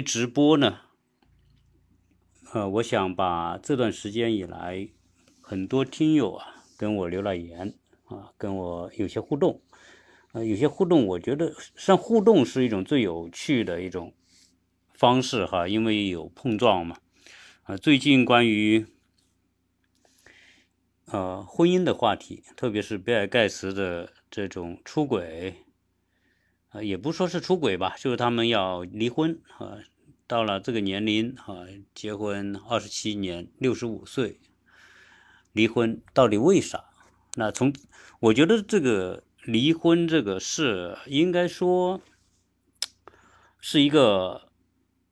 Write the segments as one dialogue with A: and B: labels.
A: 直播呢，呃，我想把这段时间以来很多听友啊跟我留了言啊，跟我有些互动，呃，有些互动，我觉得实际上互动是一种最有趣的一种方式哈，因为有碰撞嘛。啊，最近关于呃婚姻的话题，特别是比尔盖茨的这种出轨。也不说是出轨吧，就是他们要离婚啊。到了这个年龄啊，结婚二十七年，六十五岁，离婚到底为啥？那从我觉得这个离婚这个事，应该说是一个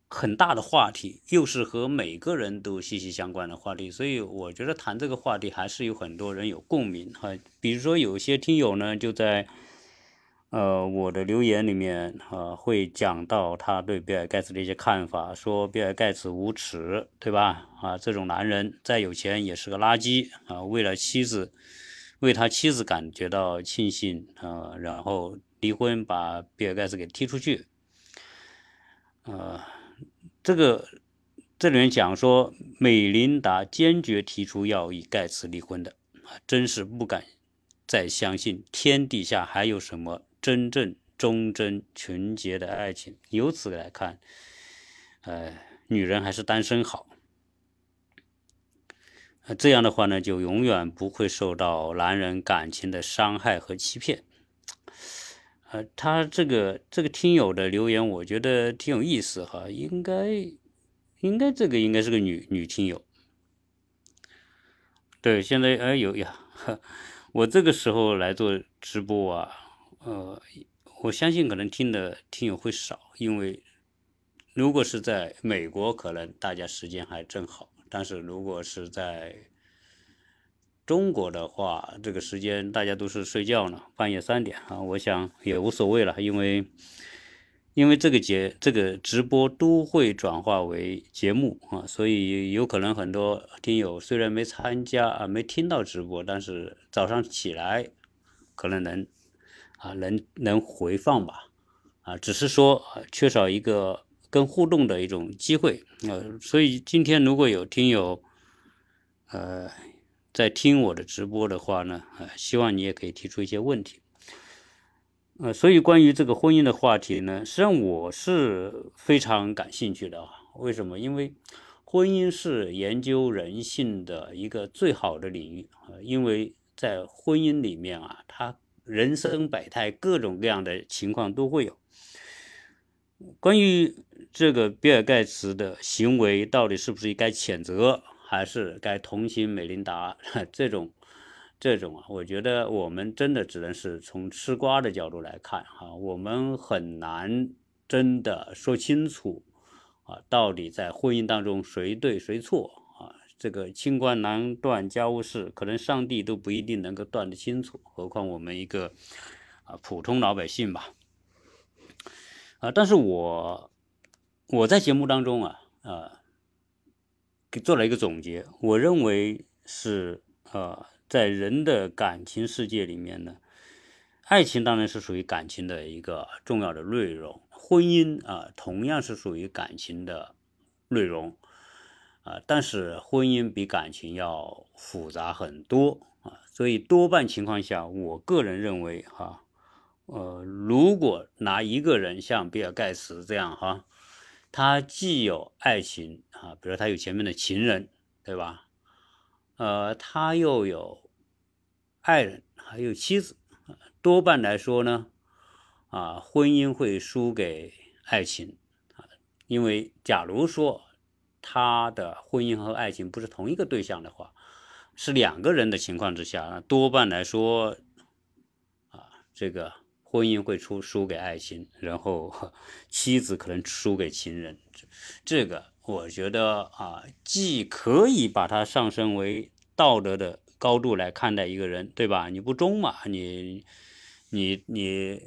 A: 很大的话题，又是和每个人都息息相关的话题。所以我觉得谈这个话题还是有很多人有共鸣哈。比如说有些听友呢，就在。呃，我的留言里面啊，会讲到他对比尔盖茨的一些看法，说比尔盖茨无耻，对吧？啊，这种男人再有钱也是个垃圾啊！为了妻子，为他妻子感觉到庆幸啊，然后离婚把比尔盖茨给踢出去。呃，这个这里面讲说，美琳达坚决提出要与盖茨离婚的啊，真是不敢再相信天底下还有什么。真正忠贞纯洁的爱情，由此来看，呃，女人还是单身好。这样的话呢，就永远不会受到男人感情的伤害和欺骗。呃，他这个这个听友的留言，我觉得挺有意思哈，应该应该这个应该是个女女听友。对，现在哎有呀，我这个时候来做直播啊。呃，我相信可能听的听友会少，因为如果是在美国，可能大家时间还正好；但是如果是在中国的话，这个时间大家都是睡觉呢，半夜三点啊，我想也无所谓了，因为因为这个节这个直播都会转化为节目啊，所以有可能很多听友虽然没参加啊，没听到直播，但是早上起来可能能。啊，能能回放吧？啊，只是说缺少一个跟互动的一种机会。呃，所以今天如果有听友，呃，在听我的直播的话呢，呃，希望你也可以提出一些问题。呃，所以关于这个婚姻的话题呢，实际上我是非常感兴趣的啊。为什么？因为婚姻是研究人性的一个最好的领域啊。因为在婚姻里面啊，它人生百态，各种各样的情况都会有。关于这个比尔盖茨的行为，到底是不是应该谴责，还是该同情美琳达？这种，这种啊，我觉得我们真的只能是从吃瓜的角度来看哈，我们很难真的说清楚啊，到底在婚姻当中谁对谁错。这个清官难断家务事，可能上帝都不一定能够断得清楚，何况我们一个啊普通老百姓吧。啊，但是我我在节目当中啊啊给做了一个总结，我认为是呃在人的感情世界里面呢，爱情当然是属于感情的一个重要的内容，婚姻啊同样是属于感情的内容。啊，但是婚姻比感情要复杂很多啊，所以多半情况下，我个人认为哈，呃，如果拿一个人像比尔盖茨这样哈，他既有爱情啊，比如他有前面的情人，对吧？呃，他又有爱人，还有妻子，多半来说呢，啊，婚姻会输给爱情啊，因为假如说。他的婚姻和爱情不是同一个对象的话，是两个人的情况之下，多半来说，啊，这个婚姻会出输给爱情，然后 妻子可能输给情人。这个我觉得啊，既可以把它上升为道德的高度来看待一个人，对吧？你不忠嘛，你你你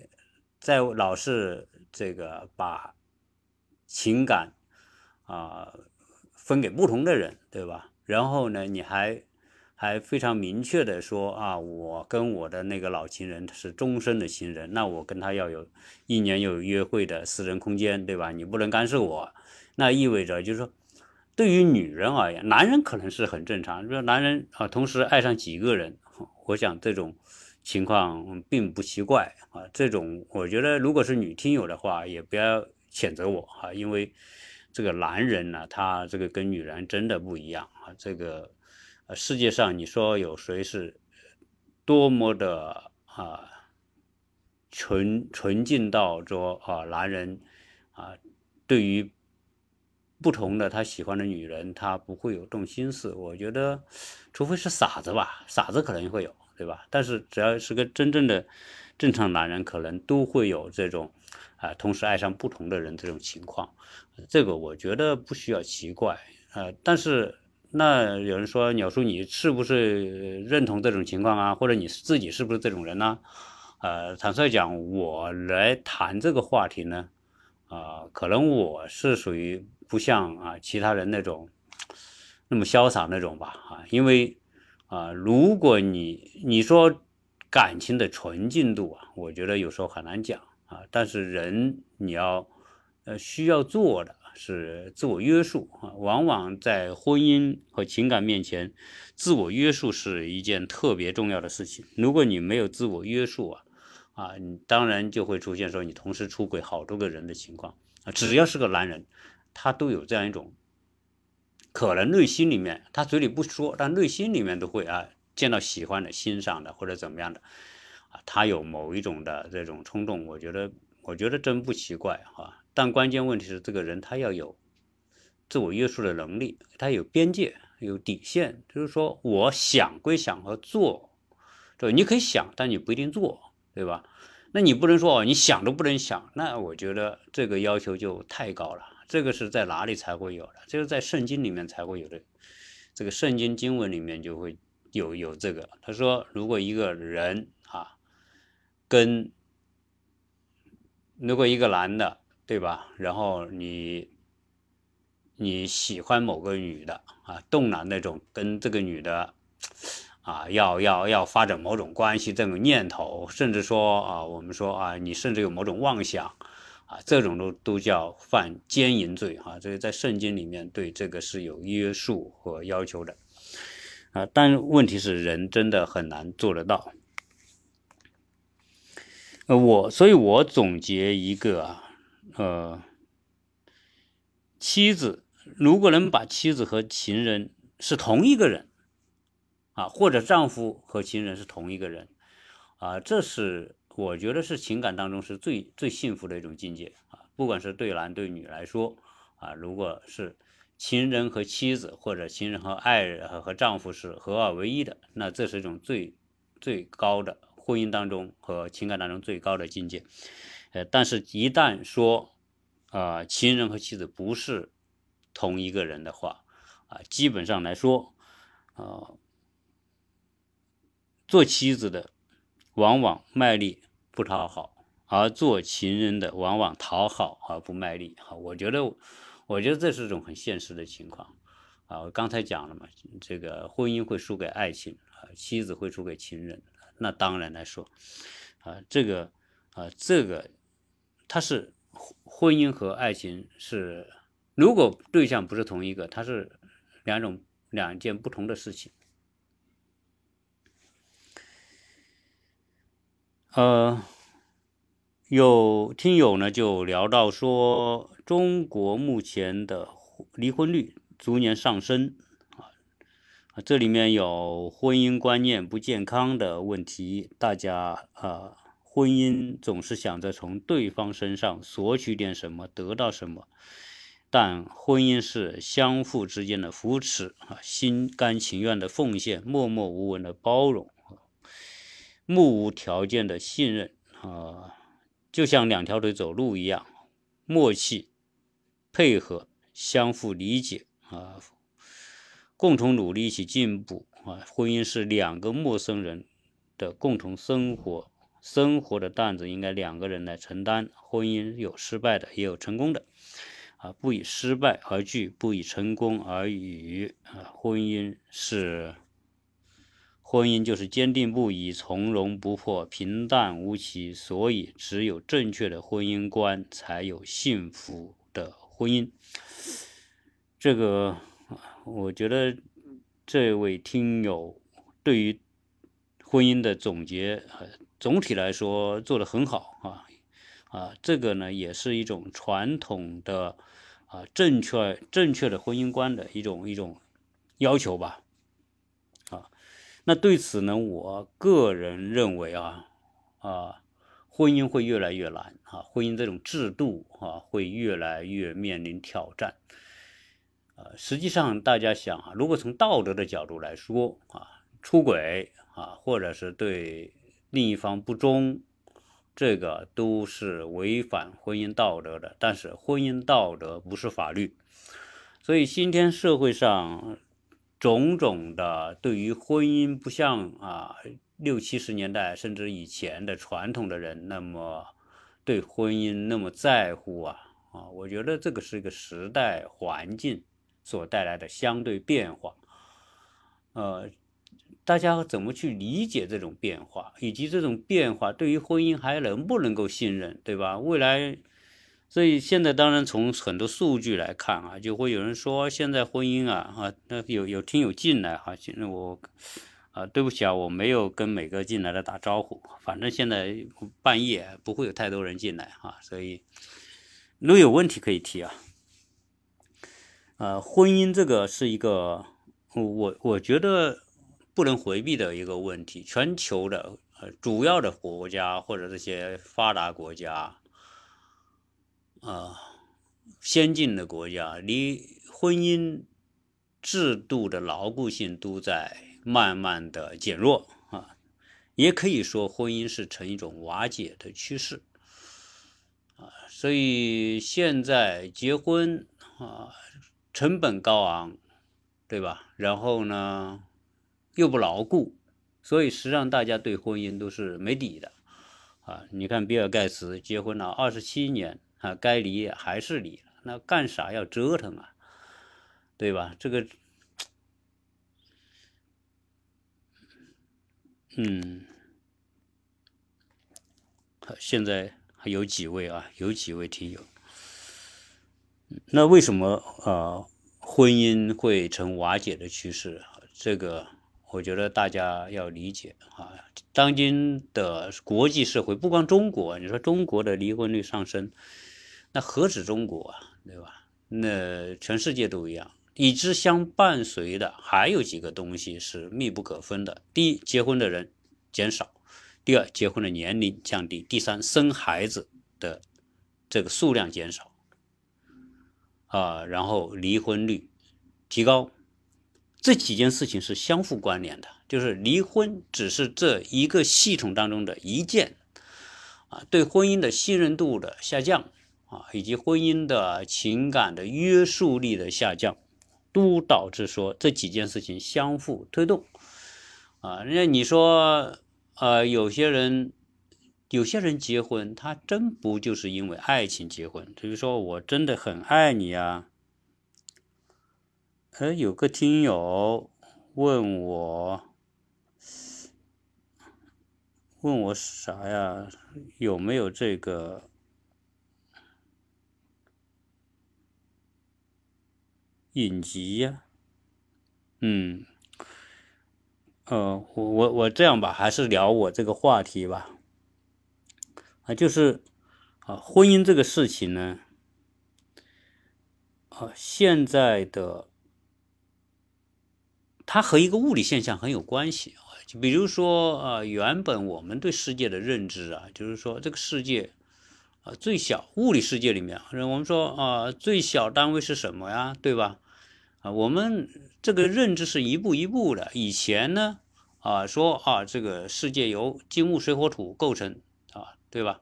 A: 在老是这个把情感啊。分给不同的人，对吧？然后呢，你还还非常明确的说啊，我跟我的那个老情人是终身的情人，那我跟他要有一年有约会的私人空间，对吧？你不能干涉我，那意味着就是说，对于女人而言，男人可能是很正常，说男人啊同时爱上几个人，我想这种情况并不奇怪啊。这种我觉得如果是女听友的话，也不要谴责我啊，因为。这个男人呢，他这个跟女人真的不一样啊！这个，呃，世界上你说有谁是多么的啊纯纯净到说啊，男人啊，对于不同的他喜欢的女人，他不会有动心思？我觉得，除非是傻子吧，傻子可能会有，对吧？但是只要是个真正的正常男人，可能都会有这种。啊，同时爱上不同的人这种情况，这个我觉得不需要奇怪啊。但是那有人说，鸟叔你是不是认同这种情况啊？或者你自己是不是这种人呢？呃，坦率讲，我来谈这个话题呢，啊，可能我是属于不像啊其他人那种那么潇洒那种吧啊，因为啊，如果你你说感情的纯净度啊，我觉得有时候很难讲。啊，但是人你要，呃，需要做的是自我约束啊。往往在婚姻和情感面前，自我约束是一件特别重要的事情。如果你没有自我约束啊，啊，你当然就会出现说你同时出轨好多个人的情况啊。只要是个男人，他都有这样一种，可能内心里面他嘴里不说，但内心里面都会啊，见到喜欢的、欣赏的或者怎么样的。他有某一种的这种冲动，我觉得，我觉得真不奇怪哈。但关键问题是，这个人他要有自我约束的能力，他有边界，有底线。就是说，我想归想和做，对，你可以想，但你不一定做，对吧？那你不能说哦，你想都不能想，那我觉得这个要求就太高了。这个是在哪里才会有的？就是在圣经里面才会有的。这个圣经经文里面就会有有这个。他说，如果一个人。跟如果一个男的，对吧？然后你你喜欢某个女的啊，动了那种跟这个女的啊，要要要发展某种关系这种念头，甚至说啊，我们说啊，你甚至有某种妄想啊，这种都都叫犯奸淫罪哈。这个在圣经里面对这个是有约束和要求的啊，但问题是人真的很难做得到。呃，我所以，我总结一个啊，呃，妻子如果能把妻子和情人是同一个人，啊，或者丈夫和情人是同一个人，啊，这是我觉得是情感当中是最最幸福的一种境界啊，不管是对男对女来说，啊，如果是情人和妻子，或者情人和爱人和丈夫是合二为一的，那这是一种最最高的。婚姻当中和情感当中最高的境界，呃，但是，一旦说，啊，情人和妻子不是同一个人的话，啊，基本上来说，啊，做妻子的往往卖力不讨好，而做情人的往往讨好而不卖力。哈，我觉得，我觉得这是一种很现实的情况。啊，我刚才讲了嘛，这个婚姻会输给爱情，啊，妻子会输给情人。那当然来说，啊，这个，啊，这个，它是婚姻和爱情是，如果对象不是同一个，它是两种两件不同的事情。呃，有听友呢就聊到说，中国目前的离婚率逐年上升。这里面有婚姻观念不健康的问题，大家啊，婚姻总是想着从对方身上索取点什么，得到什么，但婚姻是相互之间的扶持啊，心甘情愿的奉献，默默无闻的包容，目无条件的信任啊，就像两条腿走路一样，默契、配合、相互理解啊。共同努力，一起进步啊！婚姻是两个陌生人的共同生活，生活的担子应该两个人来承担。婚姻有失败的，也有成功的啊！不以失败而惧，不以成功而语啊！婚姻是婚姻就是坚定不移、从容不迫、平淡无奇，所以只有正确的婚姻观，才有幸福的婚姻。这个，我觉得这位听友对于婚姻的总结，总体来说做得很好啊啊，这个呢也是一种传统的啊正确正确的婚姻观的一种一种要求吧啊。那对此呢，我个人认为啊啊，婚姻会越来越难啊，婚姻这种制度啊会越来越面临挑战。呃，实际上大家想啊，如果从道德的角度来说啊，出轨啊，或者是对另一方不忠，这个都是违反婚姻道德的。但是婚姻道德不是法律，所以今天社会上种种的对于婚姻不像啊六七十年代甚至以前的传统的人那么对婚姻那么在乎啊啊，我觉得这个是一个时代环境。所带来的相对变化，呃，大家怎么去理解这种变化，以及这种变化对于婚姻还能不能够信任，对吧？未来，所以现在当然从很多数据来看啊，就会有人说现在婚姻啊啊，那有有听友进来哈，现在我啊，对不起啊，我没有跟每个进来的打招呼，反正现在半夜不会有太多人进来哈，所以如果有问题可以提啊。呃，婚姻这个是一个我我觉得不能回避的一个问题。全球的呃主要的国家或者这些发达国家，啊，先进的国家，离婚姻制度的牢固性都在慢慢的减弱啊，也可以说婚姻是呈一种瓦解的趋势啊。所以现在结婚啊。成本高昂，对吧？然后呢，又不牢固，所以实际上大家对婚姻都是没底的啊。你看比尔盖茨结婚了二十七年啊，该离还是离，那干啥要折腾啊？对吧？这个，嗯，现在还有几位啊？有几位听友。那为什么啊婚姻会成瓦解的趋势？这个我觉得大家要理解啊。当今的国际社会，不光中国，你说中国的离婚率上升，那何止中国啊，对吧？那全世界都一样。与之相伴随的还有几个东西是密不可分的：第一，结婚的人减少；第二，结婚的年龄降低；第三，生孩子的这个数量减少。啊，然后离婚率提高，这几件事情是相互关联的。就是离婚只是这一个系统当中的一件，啊，对婚姻的信任度的下降，啊，以及婚姻的情感的约束力的下降，都导致说这几件事情相互推动。啊，那你说，呃，有些人。有些人结婚，他真不就是因为爱情结婚？比如说，我真的很爱你啊。哎，有个听友问我，问我啥呀？有没有这个影集呀？嗯，呃，我我我这样吧，还是聊我这个话题吧。啊，就是啊，婚姻这个事情呢，啊，现在的它和一个物理现象很有关系啊。就比如说啊，原本我们对世界的认知啊，就是说这个世界啊，最小物理世界里面，我们说啊，最小单位是什么呀？对吧？啊，我们这个认知是一步一步的。以前呢，啊，说啊，这个世界由金木水火土构成。对吧？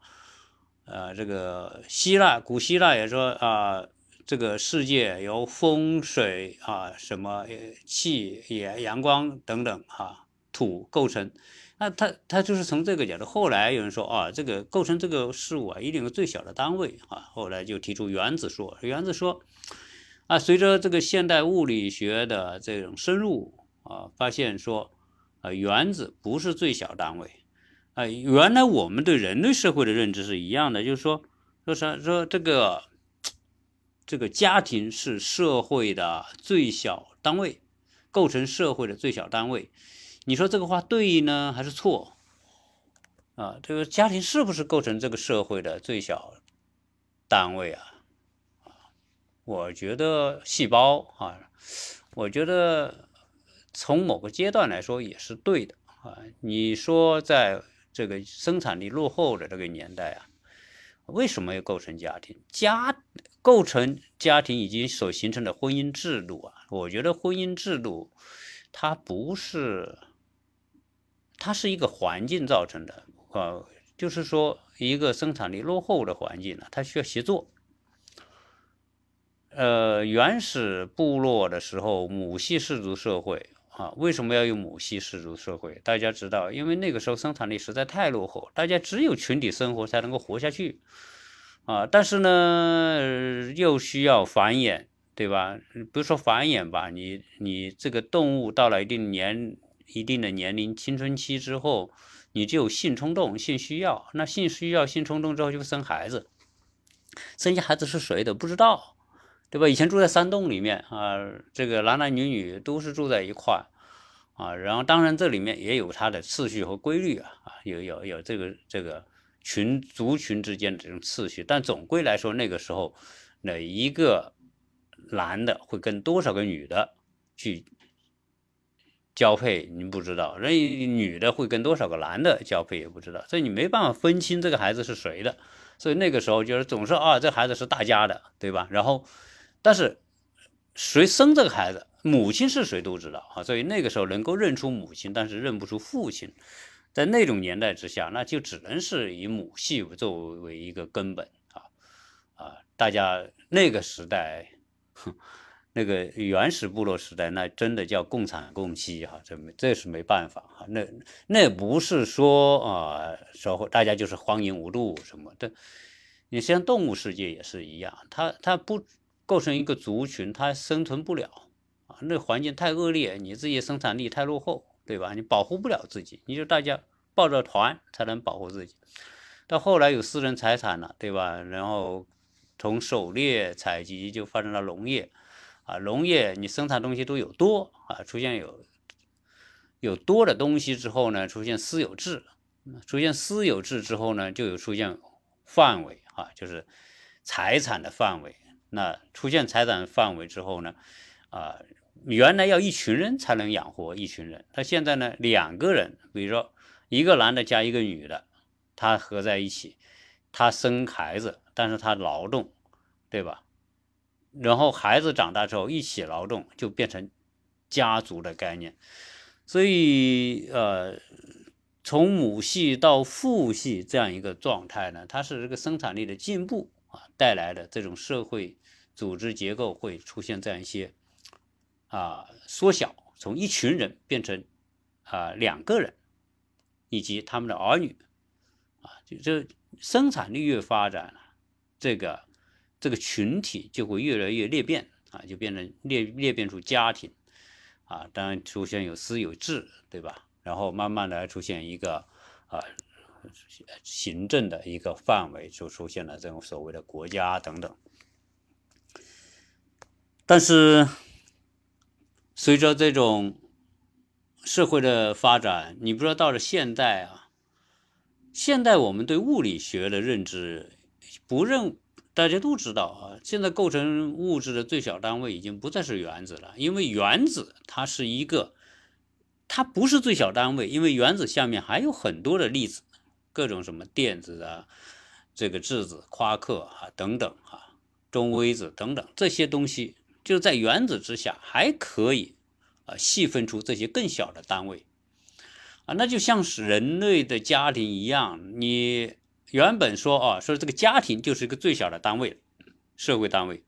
A: 呃，这个希腊古希腊也说啊，这个世界由风水啊、什么气、也阳光等等哈土构成。那他他就是从这个角度。后来有人说啊，这个构成这个事物啊，一定有最小的单位啊。后来就提出原子说，原子说啊，随着这个现代物理学的这种深入啊，发现说。啊，原子不是最小单位。啊，原来我们对人类社会的认知是一样的，就是说，说啥说这个这个家庭是社会的最小单位，构成社会的最小单位。你说这个话对呢，还是错？啊，这个家庭是不是构成这个社会的最小单位？啊，我觉得细胞啊，我觉得从某个阶段来说也是对的啊。你说在。这个生产力落后的这个年代啊，为什么要构成家庭？家构成家庭以及所形成的婚姻制度啊，我觉得婚姻制度它不是，它是一个环境造成的啊，就是说一个生产力落后的环境呢，它需要协作。呃，原始部落的时候，母系氏族社会。啊，为什么要用母系氏族社会？大家知道，因为那个时候生产力实在太落后，大家只有群体生活才能够活下去。啊，但是呢，又需要繁衍，对吧？比如说繁衍吧，你你这个动物到了一定年、一定的年龄、青春期之后，你就有性冲动、性需要。那性需要、性冲动之后就生孩子，生下孩子是谁的不知道。对吧？以前住在山洞里面啊，这个男男女女都是住在一块啊。然后当然这里面也有它的次序和规律啊啊，有有有这个这个群族群之间的这种次序。但总归来说，那个时候哪一个男的会跟多少个女的去交配，你不知道；人女的会跟多少个男的交配也不知道，所以你没办法分清这个孩子是谁的。所以那个时候就是总是啊，这孩子是大家的，对吧？然后。但是谁生这个孩子，母亲是谁都知道啊，所以那个时候能够认出母亲，但是认不出父亲，在那种年代之下，那就只能是以母系作为一个根本啊啊！大家那个时代，那个原始部落时代，那真的叫共产共妻哈，这没这是没办法哈，那那不是说啊，说大家就是荒淫无度什么的，你像动物世界也是一样，它它不。构成一个族群，它生存不了啊，那环境太恶劣，你自己生产力太落后，对吧？你保护不了自己，你就大家抱着团才能保护自己。到后来有私人财产了，对吧？然后从狩猎采集就发展到农业，啊，农业你生产东西都有多啊，出现有有多的东西之后呢，出现私有制，出现私有制之后呢，就有出现范围啊，就是财产的范围。那出现财产范围之后呢，啊，原来要一群人才能养活一群人，他现在呢两个人，比如说一个男的加一个女的，他合在一起，他生孩子，但是他劳动，对吧？然后孩子长大之后一起劳动，就变成家族的概念。所以呃，从母系到父系这样一个状态呢，它是这个生产力的进步啊带来的这种社会。组织结构会出现这样一些啊缩小，从一群人变成啊两个人以及他们的儿女啊，就这生产力越发展了，这个这个群体就会越来越裂变啊，就变成裂裂变出家庭啊，当然出现有私有制，对吧？然后慢慢的出现一个啊行政的一个范围，就出现了这种所谓的国家等等。但是，随着这种社会的发展，你不知道到了现代啊，现代我们对物理学的认知不认，大家都知道啊，现在构成物质的最小单位已经不再是原子了，因为原子它是一个，它不是最小单位，因为原子下面还有很多的粒子，各种什么电子啊，这个质子、夸克啊等等啊，中微子等等这些东西。就在原子之下，还可以啊细分出这些更小的单位啊，那就像是人类的家庭一样。你原本说啊，说这个家庭就是一个最小的单位，社会单位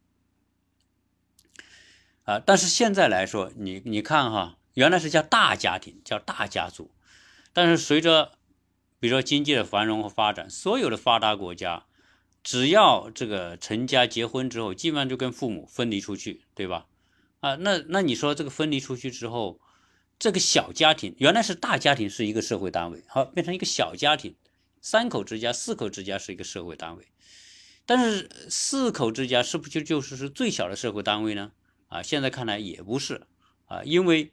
A: 啊，但是现在来说，你你看哈，原来是叫大家庭，叫大家族，但是随着比如说经济的繁荣和发展，所有的发达国家。只要这个成家结婚之后，基本上就跟父母分离出去，对吧？啊，那那你说这个分离出去之后，这个小家庭原来是大家庭是一个社会单位，好变成一个小家庭，三口之家、四口之家是一个社会单位，但是四口之家是不是就是是最小的社会单位呢？啊，现在看来也不是啊，因为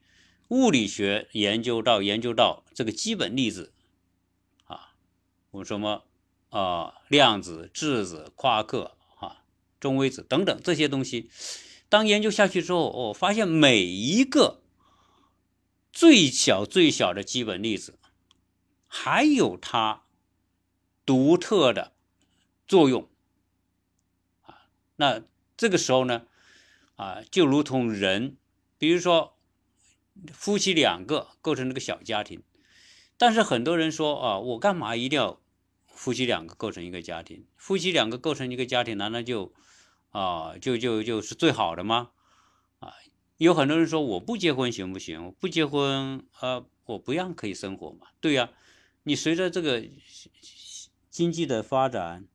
A: 物理学研究到研究到这个基本粒子啊，我们说么啊量子、质子、夸克啊、中微子等等这些东西，当研究下去之后，我，发现每一个最小最小的基本粒子还有它独特的作用啊，那这个时候呢？啊，就如同人，比如说夫妻两个构成这个小家庭，但是很多人说啊，我干嘛一定要夫妻两个构成一个家庭？夫妻两个构成一个家庭，难道就啊就就就是最好的吗？啊，有很多人说我不结婚行不行？我不结婚啊，我不让可以生活嘛？对呀，你随着这个经济的发展。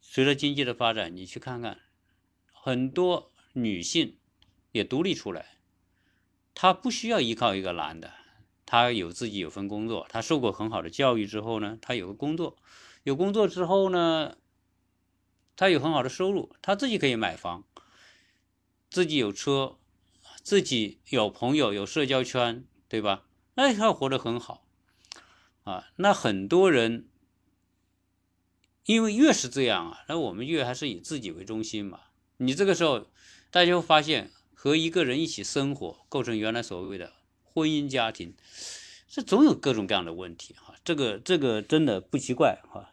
A: 随着经济的发展，你去看看，很多女性也独立出来，她不需要依靠一个男的，他有自己有份工作，他受过很好的教育之后呢，他有个工作，有工作之后呢，他有很好的收入，他自己可以买房，自己有车，自己有朋友，有社交圈，对吧？那他活得很好，啊，那很多人。因为越是这样啊，那我们越还是以自己为中心嘛。你这个时候，大家会发现和一个人一起生活，构成原来所谓的婚姻家庭，这总有各种各样的问题哈。这个这个真的不奇怪哈。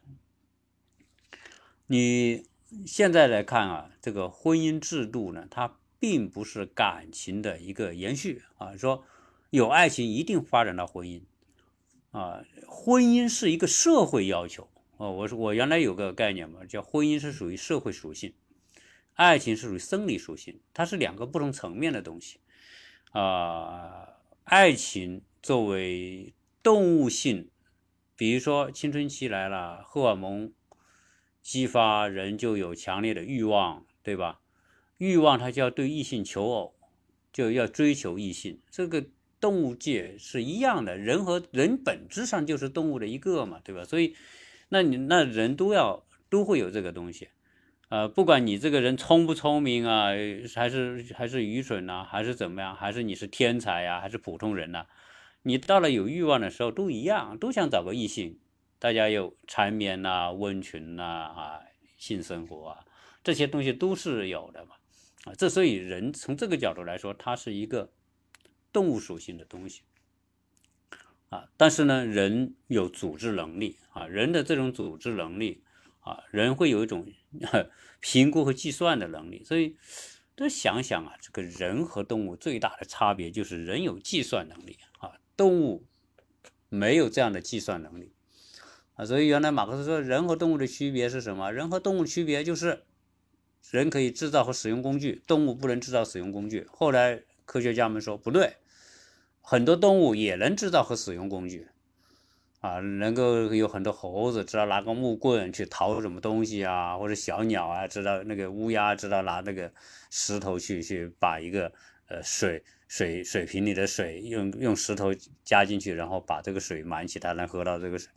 A: 你现在来看啊，这个婚姻制度呢，它并不是感情的一个延续啊。说有爱情一定发展到婚姻啊，婚姻是一个社会要求。哦，我说我原来有个概念嘛，叫婚姻是属于社会属性，爱情是属于生理属性，它是两个不同层面的东西。啊，爱情作为动物性，比如说青春期来了，荷尔蒙激发人就有强烈的欲望，对吧？欲望它就要对异性求偶，就要追求异性，这个动物界是一样的，人和人本质上就是动物的一个嘛，对吧？所以。那你那人都要都会有这个东西，呃，不管你这个人聪不聪明啊，还是还是愚蠢呐，还是怎么样，还是你是天才呀，还是普通人呐，你到了有欲望的时候都一样，都想找个异性，大家有缠绵呐、温存呐啊，性生活啊，这些东西都是有的嘛，啊，这所以人从这个角度来说，它是一个动物属性的东西。啊，但是呢，人有组织能力啊，人的这种组织能力啊，人会有一种 评估和计算的能力，所以都想想啊，这个人和动物最大的差别就是人有计算能力啊，动物没有这样的计算能力啊，所以原来马克思说人和动物的区别是什么？人和动物区别就是人可以制造和使用工具，动物不能制造使用工具。后来科学家们说不对。很多动物也能制造和使用工具，啊，能够有很多猴子知道拿个木棍去掏什么东西啊，或者小鸟啊知道那个乌鸦知道拿那个石头去去把一个呃水水水瓶里的水用用石头加进去，然后把这个水满起，它能喝到这个水，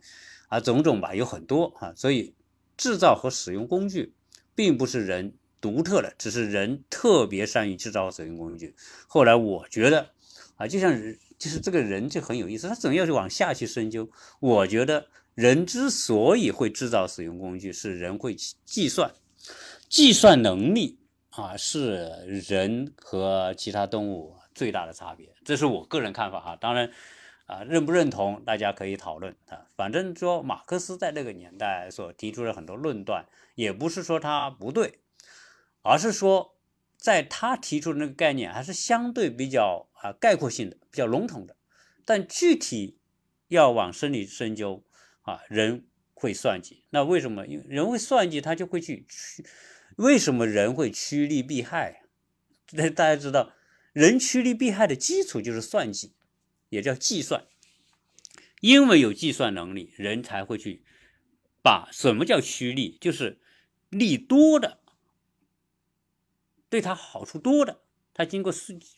A: 啊，种种吧有很多啊，所以制造和使用工具并不是人独特的，只是人特别善于制造和使用工具。后来我觉得。啊，就像，就是这个人就很有意思，他总要去往下去深究。我觉得人之所以会制造使用工具，是人会计算，计算能力啊，是人和其他动物最大的差别。这是我个人看法哈。当然，啊，认不认同大家可以讨论啊。反正说马克思在那个年代所提出的很多论断，也不是说他不对，而是说。在他提出的那个概念还是相对比较啊概括性的、比较笼统的，但具体要往深里深究啊，人会算计。那为什么？因为人会算计，他就会去趋。为什么人会趋利避害？那大家知道，人趋利避害的基础就是算计，也叫计算。因为有计算能力，人才会去把什么叫趋利，就是利多的。对他好处多的他经过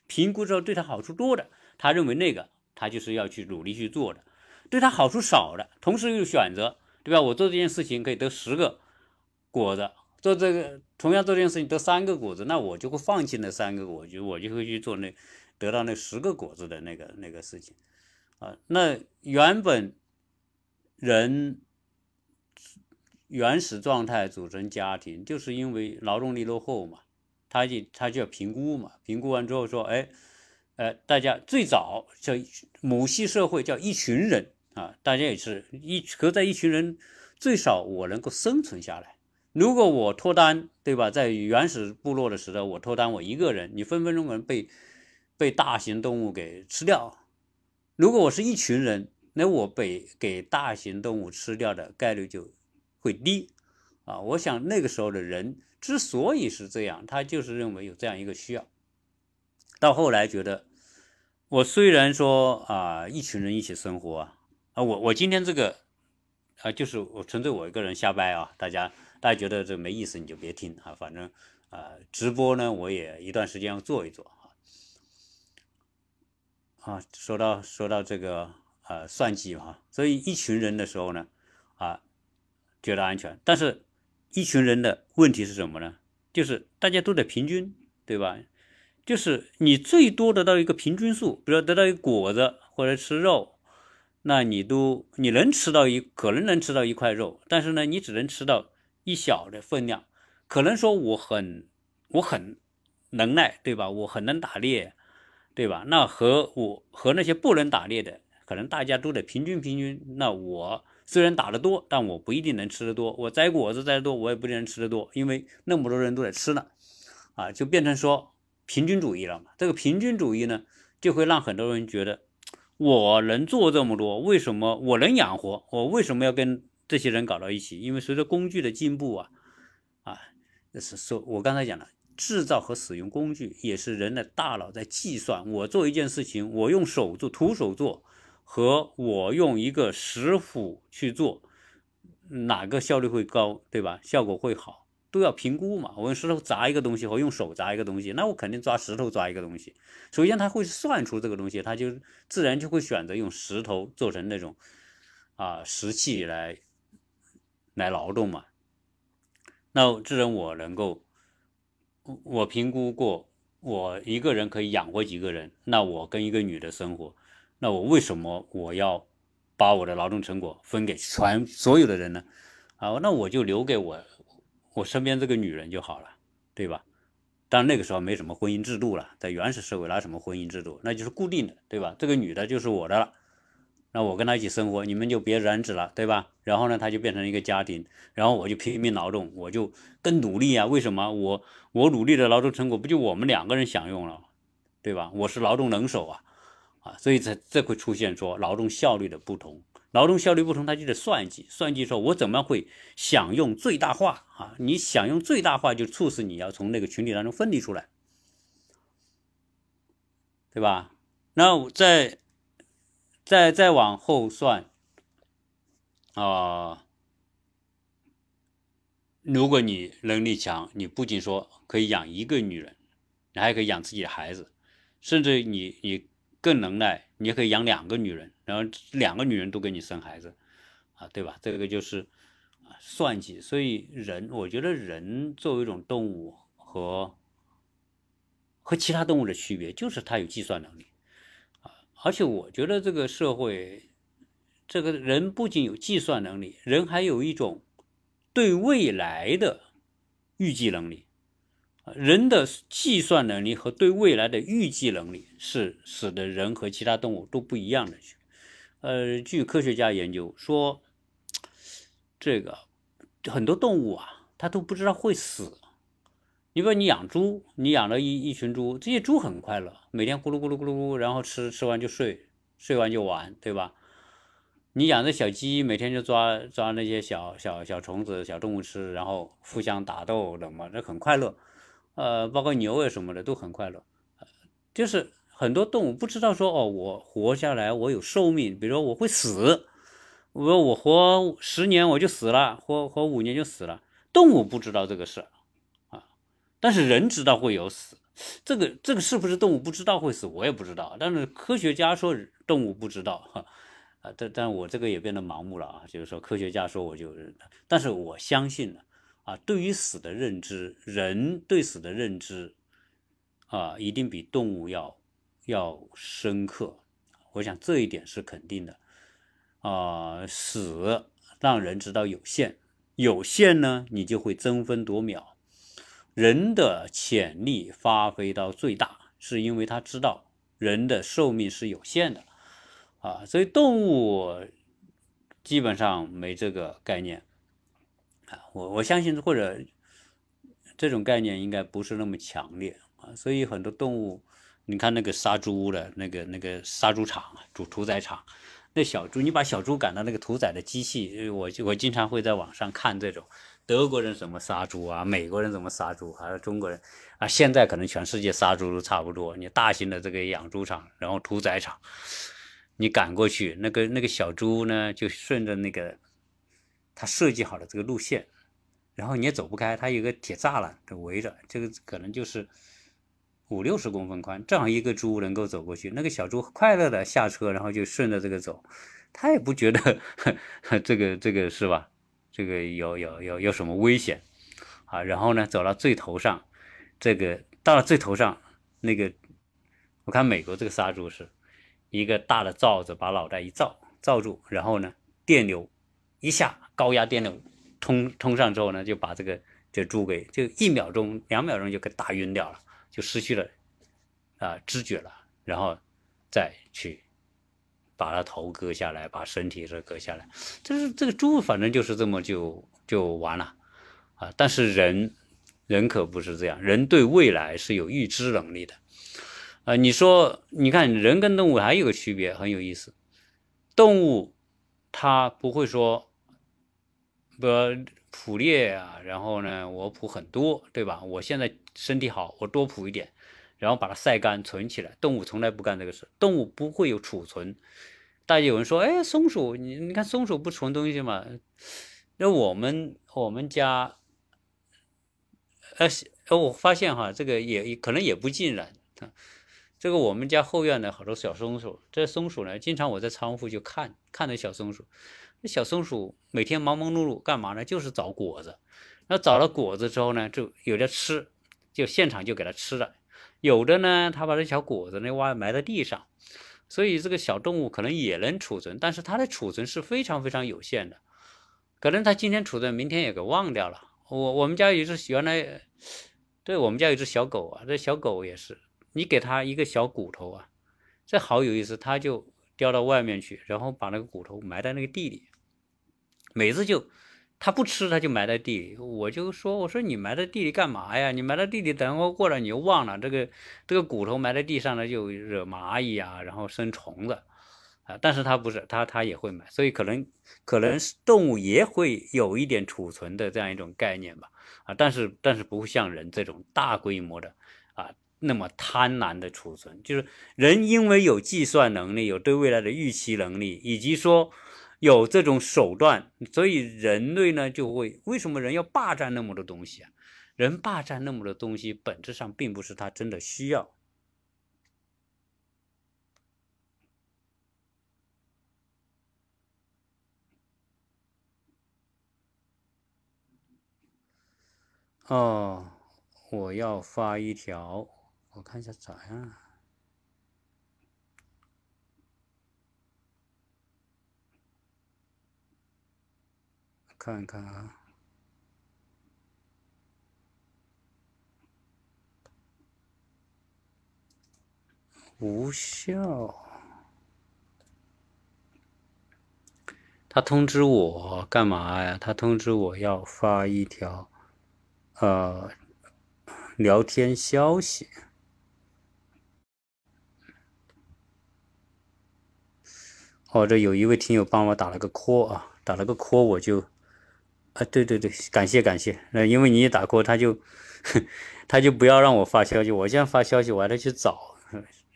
A: 评估之后对他好处多的，他认为那个他就是要去努力去做的；对他好处少的，同时又选择，对吧？我做这件事情可以得十个果子，做这个同样做这件事情得三个果子，那我就会放弃那三个果子，我就会去做那得到那十个果子的那个那个事情啊。那原本人。原始状态组成家庭，就是因为劳动力落后嘛，他就他就要评估嘛，评估完之后说，哎，呃，大家最早叫母系社会叫一群人啊，大家也是一合在一群人，最少我能够生存下来。如果我脱单，对吧？在原始部落的时候，我脱单，我一个人，你分分钟可能被被大型动物给吃掉。如果我是一群人，那我被给大型动物吃掉的概率就。会低啊！我想那个时候的人之所以是这样，他就是认为有这样一个需要。到后来觉得，我虽然说啊，一群人一起生活啊，啊，我我今天这个啊，就是我纯粹我一个人瞎掰啊，大家大家觉得这没意思，你就别听啊。反正啊，直播呢，我也一段时间要做一做啊。啊，说到说到这个呃算计哈，所以一群人的时候呢，啊。觉得安全，但是一群人的问题是什么呢？就是大家都得平均，对吧？就是你最多得到一个平均数，比如得到一个果子或者吃肉，那你都你能吃到一可能能吃到一块肉，但是呢，你只能吃到一小的分量。可能说我很我很能耐，对吧？我很能打猎，对吧？那和我和那些不能打猎的，可能大家都得平均平均。那我。虽然打得多，但我不一定能吃得多。我摘果子摘得多，我也不一定能吃得多，因为那么多人都在吃呢，啊，就变成说平均主义了嘛。这个平均主义呢，就会让很多人觉得，我能做这么多，为什么我能养活？我为什么要跟这些人搞到一起？因为随着工具的进步啊，啊，是说，我刚才讲了，制造和使用工具也是人的大脑在计算。我做一件事情，我用手做，徒手做。和我用一个石斧去做，哪个效率会高，对吧？效果会好，都要评估嘛。我用石头砸一个东西和用手砸一个东西，那我肯定抓石头抓一个东西。首先他会算出这个东西，他就自然就会选择用石头做成那种啊石器来来劳动嘛。那既然我能够，我评估过，我一个人可以养活几个人，那我跟一个女的生活。那我为什么我要把我的劳动成果分给全 所有的人呢？啊，那我就留给我我身边这个女人就好了，对吧？当然那个时候没什么婚姻制度了，在原始社会哪什么婚姻制度？那就是固定的，对吧？这个女的就是我的了，那我跟她一起生活，你们就别染指了，对吧？然后呢，她就变成一个家庭，然后我就拼命劳动，我就更努力啊！为什么我我努力的劳动成果不就我们两个人享用了，对吧？我是劳动能手啊！所以这这会出现说劳动效率的不同，劳动效率不同，它就得算计，算计说我怎么会享用最大化啊？你享用最大化，就促使你要从那个群体当中分离出来，对吧？那再再再往后算啊，如果你能力强，你不仅说可以养一个女人，你还可以养自己的孩子，甚至你你。更能耐，你也可以养两个女人，然后两个女人都给你生孩子，啊，对吧？这个就是啊算计。所以人，我觉得人作为一种动物和和其他动物的区别，就是它有计算能力啊。而且我觉得这个社会，这个人不仅有计算能力，人还有一种对未来的预计能力。人的计算能力和对未来的预计能力是使得人和其他动物都不一样的。呃，据科学家研究说，这个很多动物啊，它都不知道会死。你比如你养猪，你养了一一群猪，这些猪很快乐，每天咕噜咕噜咕噜咕，然后吃吃完就睡，睡完就玩，对吧？你养的小鸡，每天就抓抓那些小小小虫子、小动物吃，然后互相打斗，怎么这很快乐。呃，包括牛啊什么的都很快乐，就是很多动物不知道说哦，我活下来我有寿命，比如说我会死，我我活十年我就死了，活活五年就死了。动物不知道这个事啊，但是人知道会有死，这个这个是不是动物不知道会死，我也不知道。但是科学家说动物不知道，哈啊，但但我这个也变得盲目了啊。就是说科学家说我就，但是我相信了，啊，对于死的认知，人对死的认知，啊，一定比动物要要深刻。我想这一点是肯定的。啊，死让人知道有限，有限呢，你就会争分夺秒。人的潜力发挥到最大，是因为他知道人的寿命是有限的，啊，所以动物基本上没这个概念，啊，我我相信或者这种概念应该不是那么强烈啊，所以很多动物，你看那个杀猪的那个那个杀猪场、主屠宰场。那小猪，你把小猪赶到那个屠宰的机器，我我经常会在网上看这种德国人怎么杀猪啊，美国人怎么杀猪，还有中国人啊，现在可能全世界杀猪都差不多。你大型的这个养猪场，然后屠宰场，你赶过去，那个那个小猪呢，就顺着那个他设计好的这个路线，然后你也走不开，它有个铁栅栏就围着，这个可能就是。五六十公分宽，正好一个猪能够走过去。那个小猪快乐的下车，然后就顺着这个走，他也不觉得 这个这个是吧？这个有有有有什么危险啊？然后呢，走到最头上，这个到了最头上，那个我看美国这个杀猪是一个大的罩子把脑袋一罩罩住，然后呢，电流一下高压电流通通上之后呢，就把这个这猪给就一秒钟两秒钟就给打晕掉了。就失去了啊知觉了，然后再去把它头割下来，把身体是割下来。就是这个猪，反正就是这么就就完了啊。但是人人可不是这样，人对未来是有预知能力的啊。你说，你看人跟动物还有个区别，很有意思。动物它不会说不捕猎啊，然后呢，我捕很多，对吧？我现在。身体好，我多捕一点，然后把它晒干存起来。动物从来不干这个事，动物不会有储存。大家有人说，哎，松鼠，你你看松鼠不存东西吗？那我们我们家，呃，我发现哈，这个也可能也不尽然。这个我们家后院的好多小松鼠，这松鼠呢，经常我在仓库就看看那小松鼠。那小松鼠每天忙忙碌碌干嘛呢？就是找果子。那找了果子之后呢，就有的吃。就现场就给它吃了，有的呢，它把这小果子呢挖埋在地上，所以这个小动物可能也能储存，但是它的储存是非常非常有限的，可能它今天储存，明天也给忘掉了。我我们家有只原来，对我们家有只小狗啊，这小狗也是，你给它一个小骨头啊，这好有意思，它就叼到外面去，然后把那个骨头埋在那个地里，每次就。他不吃，他就埋在地里。我就说：“我说你埋在地里干嘛呀？你埋在地里，等会过来你又忘了。这个这个骨头埋在地上呢，就惹蚂蚁啊，然后生虫子啊。但是它不是，它它也会埋，所以可能可能动物也会有一点储存的这样一种概念吧。啊，但是但是不会像人这种大规模的那么贪婪的储存。就是人因为有计算能力，有对未来的预期能力，以及说。有这种手段，所以人类呢就会为什么人要霸占那么多东西啊？人霸占那么多东西，本质上并不是他真的需要。哦，我要发一条，我看一下咋样。看看啊，无效。他通知我干嘛呀？他通知我要发一条呃聊天消息。哦，这有一位听友帮我打了个 call 啊，打了个 call 我就。啊，对对对，感谢感谢。那因为你一打 call，他就 他就不要让我发消息，我现在发消息我还得去找。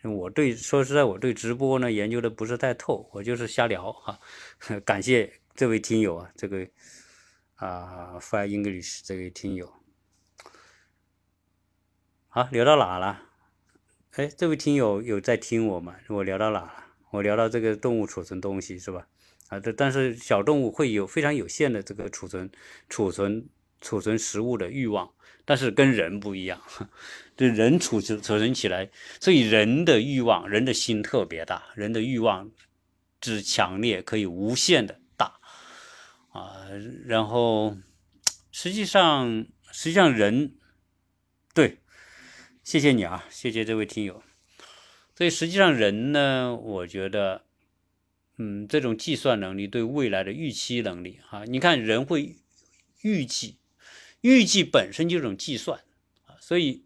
A: 我对说实在，我对直播呢研究的不是太透，我就是瞎聊哈。感谢这位听友啊，这个啊 Fire English 这位听友。好，聊到哪了？哎，这位听友有在听我吗？我聊到哪了？我聊到这个动物储存东西是吧？啊，这但是小动物会有非常有限的这个储存、储存、储存食物的欲望，但是跟人不一样，这人储存储存起来，所以人的欲望，人的心特别大，人的欲望之强烈可以无限的大啊。然后实际上，实际上人对，谢谢你啊，谢谢这位听友。所以实际上人呢，我觉得。嗯，这种计算能力对未来的预期能力啊，你看人会预计，预计本身就是种计算啊，所以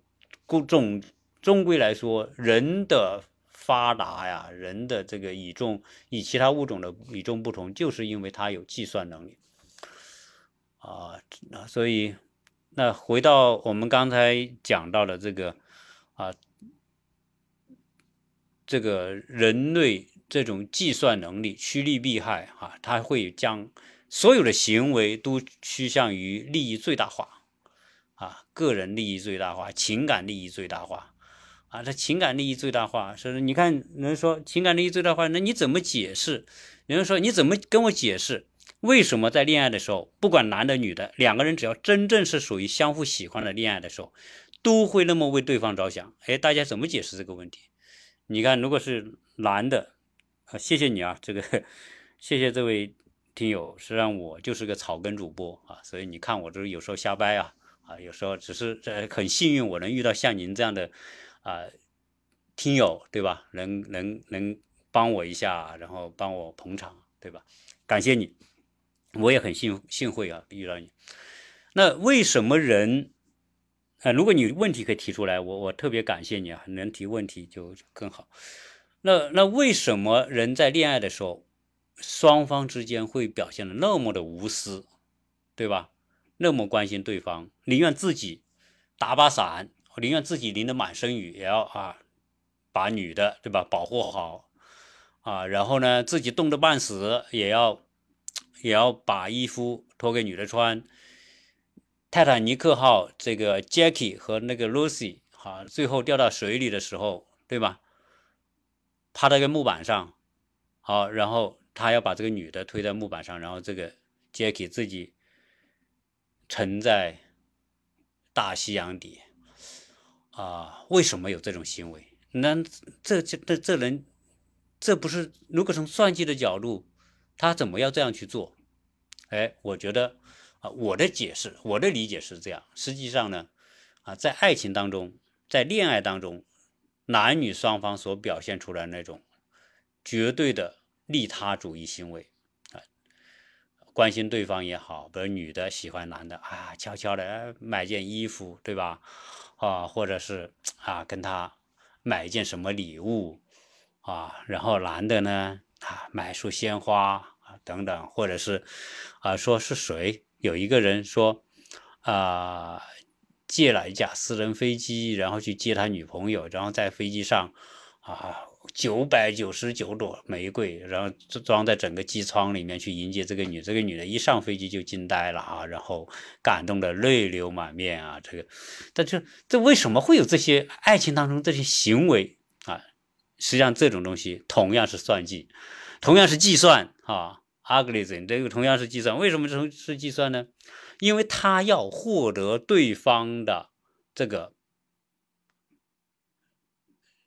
A: 总终归来说，人的发达呀，人的这个与众与其他物种的与众不同，就是因为它有计算能力啊。那所以，那回到我们刚才讲到的这个啊，这个人类。这种计算能力趋利避害啊，它会将所有的行为都趋向于利益最大化啊，个人利益最大化，情感利益最大化啊。这情感利益最大化，是你看人说情感利益最大化，那你怎么解释？有人说你怎么跟我解释为什么在恋爱的时候，不管男的女的，两个人只要真正是属于相互喜欢的恋爱的时候，都会那么为对方着想？哎，大家怎么解释这个问题？你看，如果是男的。啊，谢谢你啊，这个谢谢这位听友。实际上我就是个草根主播啊，所以你看我这有时候瞎掰啊啊，有时候只是呃很幸运我能遇到像您这样的啊听友，对吧？能能能帮我一下，然后帮我捧场，对吧？感谢你，我也很幸幸会啊遇到你。那为什么人啊？如果你问题可以提出来，我我特别感谢你啊，能提问题就更好。那那为什么人在恋爱的时候，双方之间会表现的那么的无私，对吧？那么关心对方，宁愿自己打把伞，宁愿自己淋得满身雨，也要啊把女的对吧保护好啊，然后呢自己冻得半死，也要也要把衣服脱给女的穿。泰坦尼克号这个 Jackie 和那个 Lucy 哈，最后掉到水里的时候，对吧？趴在个木板上，好，然后他要把这个女的推在木板上，然后这个 Jacky 自己沉在大西洋底，啊，为什么有这种行为？那这这这这人，这不是如果从算计的角度，他怎么要这样去做？哎，我觉得我的解释，我的理解是这样。实际上呢，啊，在爱情当中，在恋爱当中。男女双方所表现出来那种绝对的利他主义行为啊，关心对方也好，比如女的喜欢男的啊，悄悄的买件衣服，对吧？啊，或者是啊，跟他买一件什么礼物啊，然后男的呢啊，买束鲜花啊等等，或者是啊，说是谁有一个人说啊。借了一架私人飞机，然后去接他女朋友，然后在飞机上，啊，九百九十九朵玫瑰，然后装在整个机舱里面去迎接这个女，这个女的一上飞机就惊呆了啊，然后感动的泪流满面啊，这个，但这这为什么会有这些爱情当中这些行为啊？实际上这种东西同样是算计，同样是计算啊，ugly 这个同样是计算，为什么是是计算呢？因为他要获得对方的这个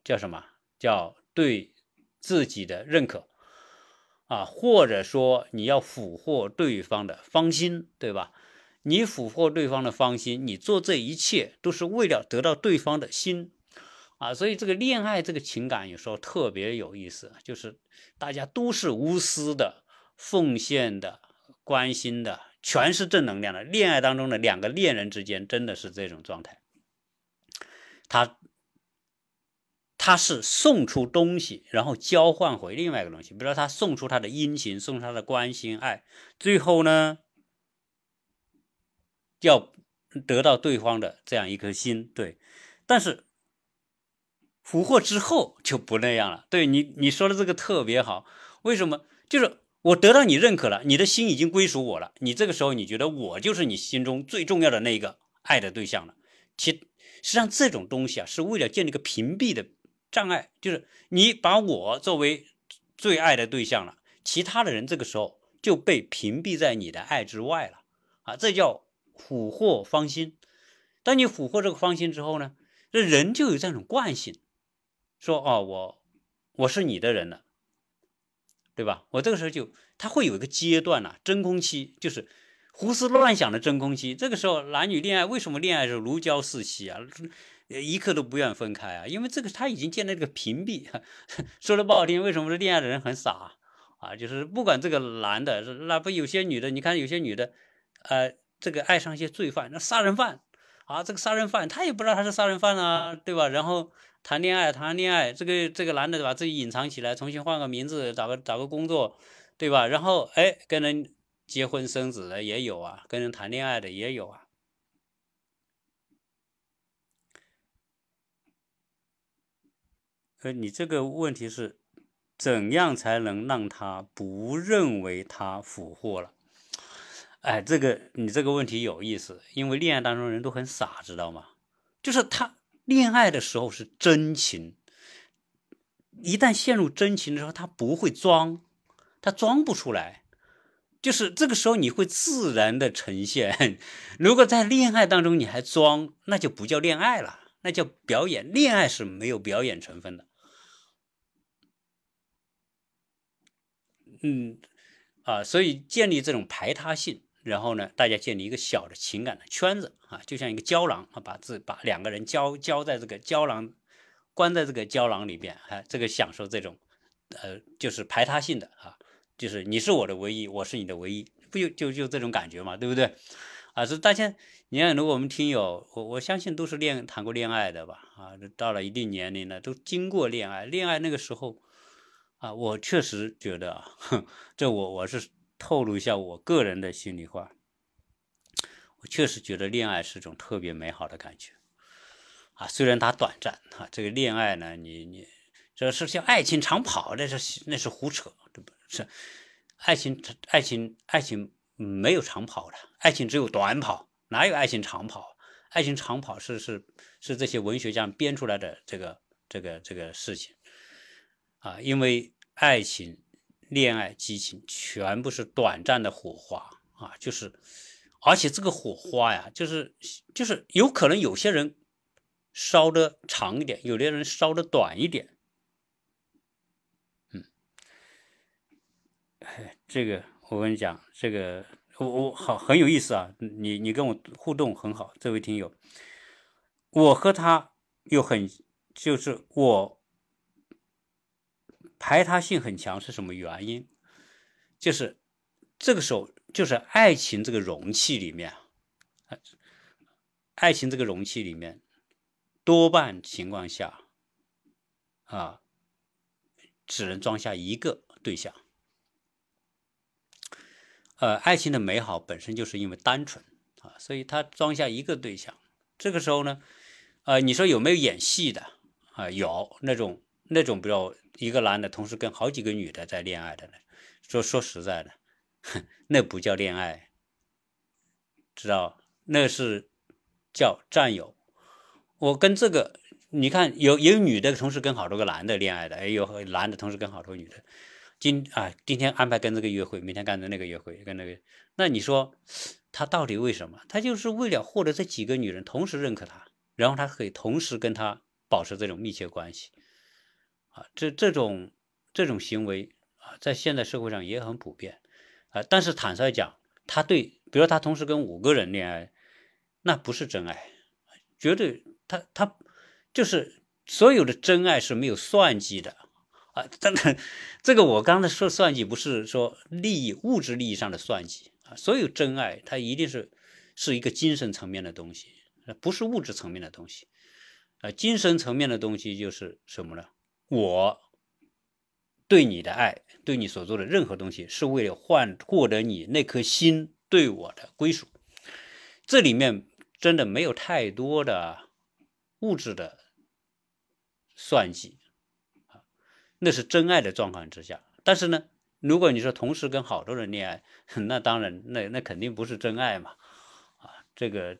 A: 叫什么？叫对自己的认可啊，或者说你要俘获对方的芳心，对吧？你俘获对方的芳心，你做这一切都是为了得到对方的心啊。所以这个恋爱这个情感有时候特别有意思，就是大家都是无私的、奉献的、关心的。全是正能量的恋爱当中的两个恋人之间，真的是这种状态。他他是送出东西，然后交换回另外一个东西。比如说，他送出他的殷勤，送他的关心爱，最后呢，要得到对方的这样一颗心。对，但是俘获之后就不那样了。对你你说的这个特别好，为什么？就是。我得到你认可了，你的心已经归属我了。你这个时候，你觉得我就是你心中最重要的那个爱的对象了。其实际上这种东西啊，是为了建立一个屏蔽的障碍，就是你把我作为最爱的对象了，其他的人这个时候就被屏蔽在你的爱之外了啊，这叫俘获芳心。当你俘获这个芳心之后呢，这人就有这种惯性，说哦，我我是你的人了，对吧？我这个时候就他会有一个阶段呐，真空期，就是胡思乱想的真空期。这个时候男女恋爱为什么恋爱是如胶似漆啊？一刻都不愿分开啊，因为这个他已经建立这个屏蔽。说的不好听，为什么说恋爱的人很傻啊？就是不管这个男的，那不有些女的，你看有些女的，呃，这个爱上一些罪犯，那杀人犯啊，这个杀人犯他也不知道他是杀人犯啊，对吧？然后谈恋爱，谈恋爱，这个这个男的把自己隐藏起来，重新换个名字，找个找个工作，对吧？然后哎，跟人结婚生子的也有啊，跟人谈恋爱的也有啊。呃，你这个问题是，怎样才能让他不认为他俘获了？哎，这个你这个问题有意思，因为恋爱当中人都很傻，知道吗？就是他恋爱的时候是真情，一旦陷入真情的时候，他不会装，他装不出来，就是这个时候你会自然的呈现。如果在恋爱当中你还装，那就不叫恋爱了，那叫表演。恋爱是没有表演成分的。嗯，啊，所以建立这种排他性，然后呢，大家建立一个小的情感的圈子啊，就像一个胶囊啊，把自把两个人交交在这个胶囊，关在这个胶囊里边啊，这个享受这种，呃，就是排他性的啊，就是你是我的唯一，我是你的唯一，不就就就这种感觉嘛，对不对？啊，是大家，你看，如果我们听友，我我相信都是恋谈过恋爱的吧，啊，到了一定年龄了，都经过恋爱，恋爱那个时候。啊，我确实觉得啊，这我我是透露一下我个人的心里话，我确实觉得恋爱是种特别美好的感觉，啊，虽然它短暂，哈，这个恋爱呢，你你这是像爱情长跑，那是那是胡扯，这不？是爱情爱情爱情没有长跑的，爱情只有短跑，哪有爱情长跑？爱情长跑是是是这些文学家编出来的这个这个这个事情。啊，因为爱情、恋爱、激情全部是短暂的火花啊，就是，而且这个火花呀，就是就是有可能有些人烧的长一点，有的人烧的短一点。嗯，这个我跟你讲，这个我我好很有意思啊，你你跟我互动很好，这位听友，我和他又很就是我。排他性很强是什么原因？就是这个时候，就是爱情这个容器里面，爱情这个容器里面，多半情况下，啊，只能装下一个对象。呃，爱情的美好本身就是因为单纯啊，所以它装下一个对象。这个时候呢，呃，你说有没有演戏的啊？有那种那种比较。一个男的同时跟好几个女的在恋爱的呢，说说实在的，那不叫恋爱，知道？那是叫占有。我跟这个，你看有有女的同时跟好多个男的恋爱的，哎有男的同时跟好多女的。今啊，今天安排跟这个约会，明天干的那个约会，跟那个，那你说他到底为什么？他就是为了获得这几个女人同时认可他，然后他可以同时跟他保持这种密切关系。这这种这种行为啊，在现在社会上也很普遍啊。但是坦率讲，他对，比如他同时跟五个人恋爱，那不是真爱，绝对他他就是所有的真爱是没有算计的啊。真的，这个我刚才说算计，不是说利益物质利益上的算计啊。所有真爱，它一定是是一个精神层面的东西，不是物质层面的东西啊。精神层面的东西就是什么呢？我对你的爱，对你所做的任何东西，是为了换获得你那颗心对我的归属。这里面真的没有太多的物质的算计啊，那是真爱的状况之下。但是呢，如果你说同时跟好多人恋爱，那当然，那那肯定不是真爱嘛啊，这个。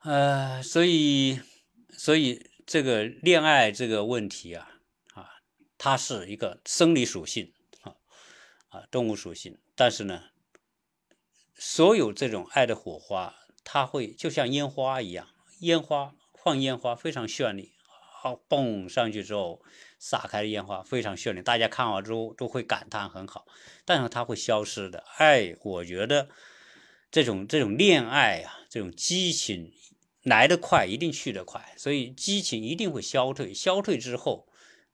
A: 呃，所以，所以这个恋爱这个问题啊，啊，它是一个生理属性啊，啊，动物属性。但是呢，所有这种爱的火花，它会就像烟花一样，烟花放烟花非常绚丽，好，蹦上去之后撒开烟花非常绚丽，大家看完之后都会感叹很好，但是它会消失的。爱，我觉得这种这种恋爱啊，这种激情。来得快，一定去得快，所以激情一定会消退。消退之后，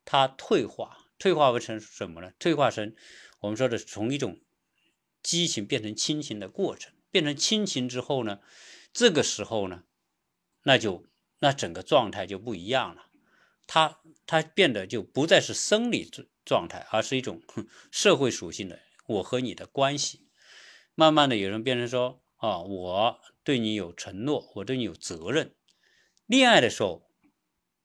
A: 它退化，退化成什么呢？退化成我们说的从一种激情变成亲情的过程。变成亲情之后呢，这个时候呢，那就那整个状态就不一样了。它它变得就不再是生理状态，而是一种 社会属性的我和你的关系。慢慢的，有人变成说啊，我。对你有承诺，我对你有责任。恋爱的时候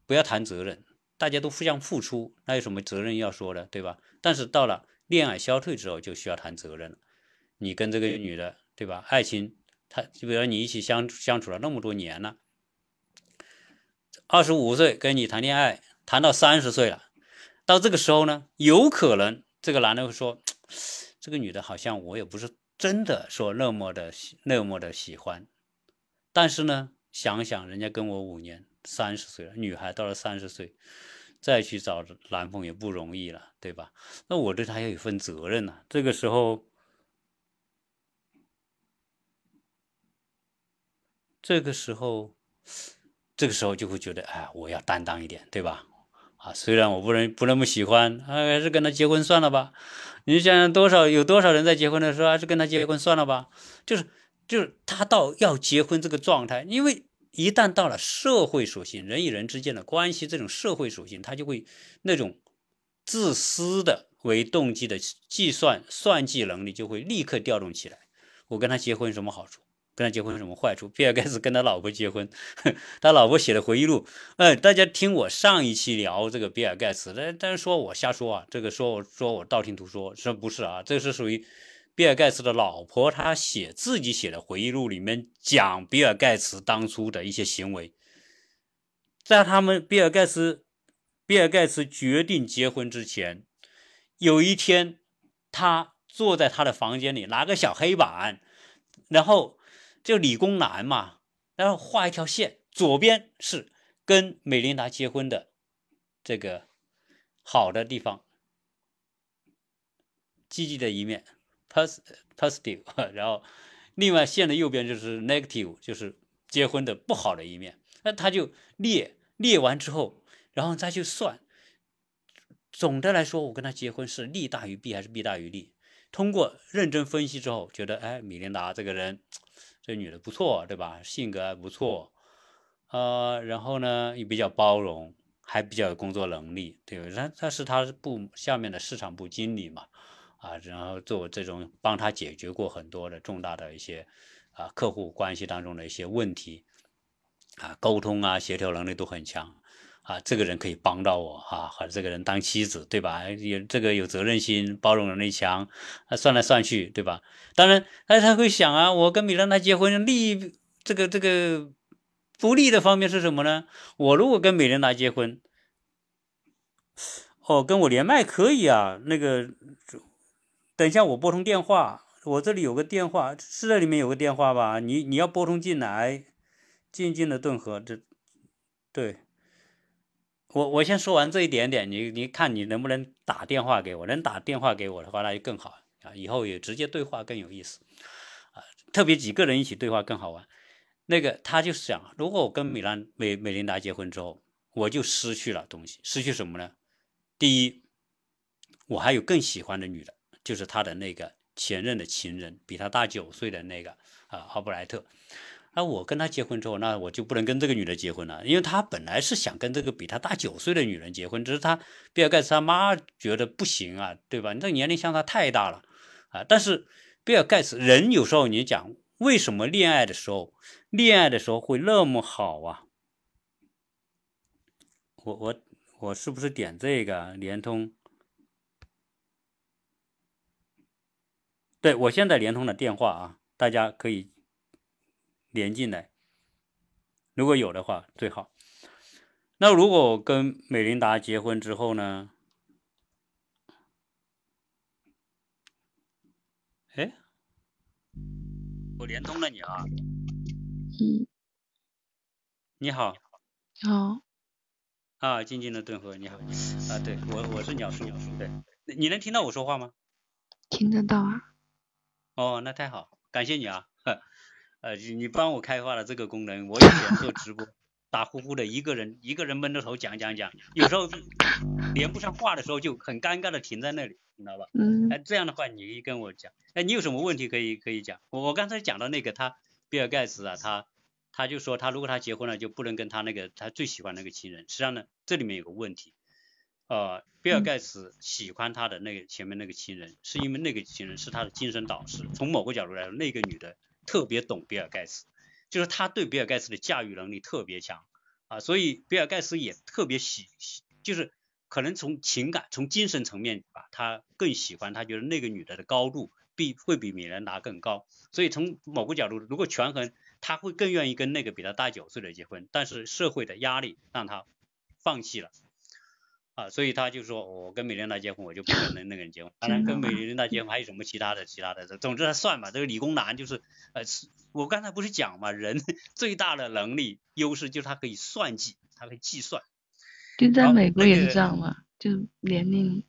A: 不要谈责任，大家都互相付出，那有什么责任要说的，对吧？但是到了恋爱消退之后，就需要谈责任了。你跟这个女的，对吧？爱情，他就比如你一起相相处了那么多年了，二十五岁跟你谈恋爱，谈到三十岁了，到这个时候呢，有可能这个男的会说，这个女的好像我也不是。真的说那么的那么的喜欢，但是呢，想想人家跟我五年，三十岁了，女孩到了三十岁，再去找男朋友不容易了，对吧？那我对她要有份责任呐。这个时候，这个时候，这个时候就会觉得，哎，我要担当一点，对吧？啊，虽然我不能不那么喜欢，还是跟他结婚算了吧。你想想多少有多少人在结婚的时候还是跟他结婚算了吧？就是就是他到要结婚这个状态，因为一旦到了社会属性，人与人之间的关系这种社会属性，他就会那种自私的为动机的计算算计能力就会立刻调动起来。我跟他结婚有什么好处？跟他结婚有什么坏处？比尔盖茨跟他老婆结婚，他老婆写的回忆录。哎，大家听我上一期聊这个比尔盖茨，但但是说我瞎说啊，这个说我说我道听途说，说不是啊，这是属于比尔盖茨的老婆他写自己写的回忆录里面讲比尔盖茨当初的一些行为。在他们比尔盖茨比尔盖茨决定结婚之前，有一天他坐在他的房间里，拿个小黑板，然后。就理工男嘛，然后画一条线，左边是跟美琳达结婚的这个好的地方，积极的一面，positive，然后另外线的右边就是 negative，就是结婚的不好的一面。那他就列列完之后，然后再去算，总的来说，我跟他结婚是利大于弊还是弊大于利？通过认真分析之后，觉得哎，米琳达这个人。这女的不错，对吧？性格还不错，呃，然后呢也比较包容，还比较有工作能力，对吧？他他是他部下面的市场部经理嘛，啊，然后做这种帮他解决过很多的重大的一些啊客户关系当中的一些问题，啊，沟通啊协调能力都很强。啊，这个人可以帮到我啊，和这个人当妻子，对吧？有这个有责任心，包容能力强，啊，算来算去，对吧？当然，哎，他会想啊，我跟米兰达结婚，利益这个这个不利的方面是什么呢？我如果跟美兰达结婚，哦，跟我连麦可以啊。那个，等一下我拨通电话，我这里有个电话，是这里面有个电话吧？你你要拨通进来，静静的顿河，这对。我我先说完这一点点，你你看你能不能打电话给我？能打电话给我的话，那就更好啊！以后也直接对话更有意思啊，特别几个人一起对话更好玩。那个他就是想，如果我跟美兰美美琳达结婚之后，我就失去了东西，失去什么呢？第一，我还有更喜欢的女的，就是他的那个前任的情人，比他大九岁的那个啊，奥布莱特。那我跟他结婚之后，那我就不能跟这个女的结婚了，因为他本来是想跟这个比他大九岁的女人结婚，只是他比尔盖茨他妈觉得不行啊，对吧？你这年龄相差太大了啊！但是比尔盖茨人有时候你讲为什么恋爱的时候，恋爱的时候会那么好啊？我我我是不是点这个联通？对我现在联通的电话啊，大家可以。连进来，如果有的话最好。那如果我跟美琳达结婚之后呢？哎，我连通了你啊。
B: 嗯。
A: 你好。
B: 好。
A: 啊，静静的顿河，你好。啊，对我我是鸟叔，对，你能听到我说话吗？
B: 听得到啊。
A: 哦，那太好，感谢你啊。呃，你帮我开发了这个功能，我以前做直播。打呼呼的一个人，一个人闷着头讲讲讲，有时候连不上话的时候就很尴尬的停在那里，你知道吧？
B: 嗯。
A: 哎，这样的话你跟我讲，哎，你有什么问题可以可以讲？我我刚才讲到那个他比尔盖茨啊，他他就说他如果他结婚了就不能跟他那个他最喜欢那个情人，实际上呢这里面有个问题，呃，比尔盖茨喜欢他的那个前面那个情人，是因为那个情人是他的精神导师，从某个角度来说，那个女的特别懂比尔盖茨。就是他对比尔盖茨的驾驭能力特别强啊，所以比尔盖茨也特别喜喜，就是可能从情感、从精神层面吧，他更喜欢他觉得那个女的的高度比会比米兰达更高，所以从某个角度，如果权衡，他会更愿意跟那个比他大九岁的结婚，但是社会的压力让他放弃了。啊，所以他就说，我跟美琳达结婚，我就不跟那那个人结婚。当然，跟美琳达结婚还有什么其他的、其他的？总之他算吧。这个理工男就是，呃，我刚才不是讲嘛，人 最大的能力优势就是他可以算计，他可以计算。
B: 就在美国也是这样嘛，就年龄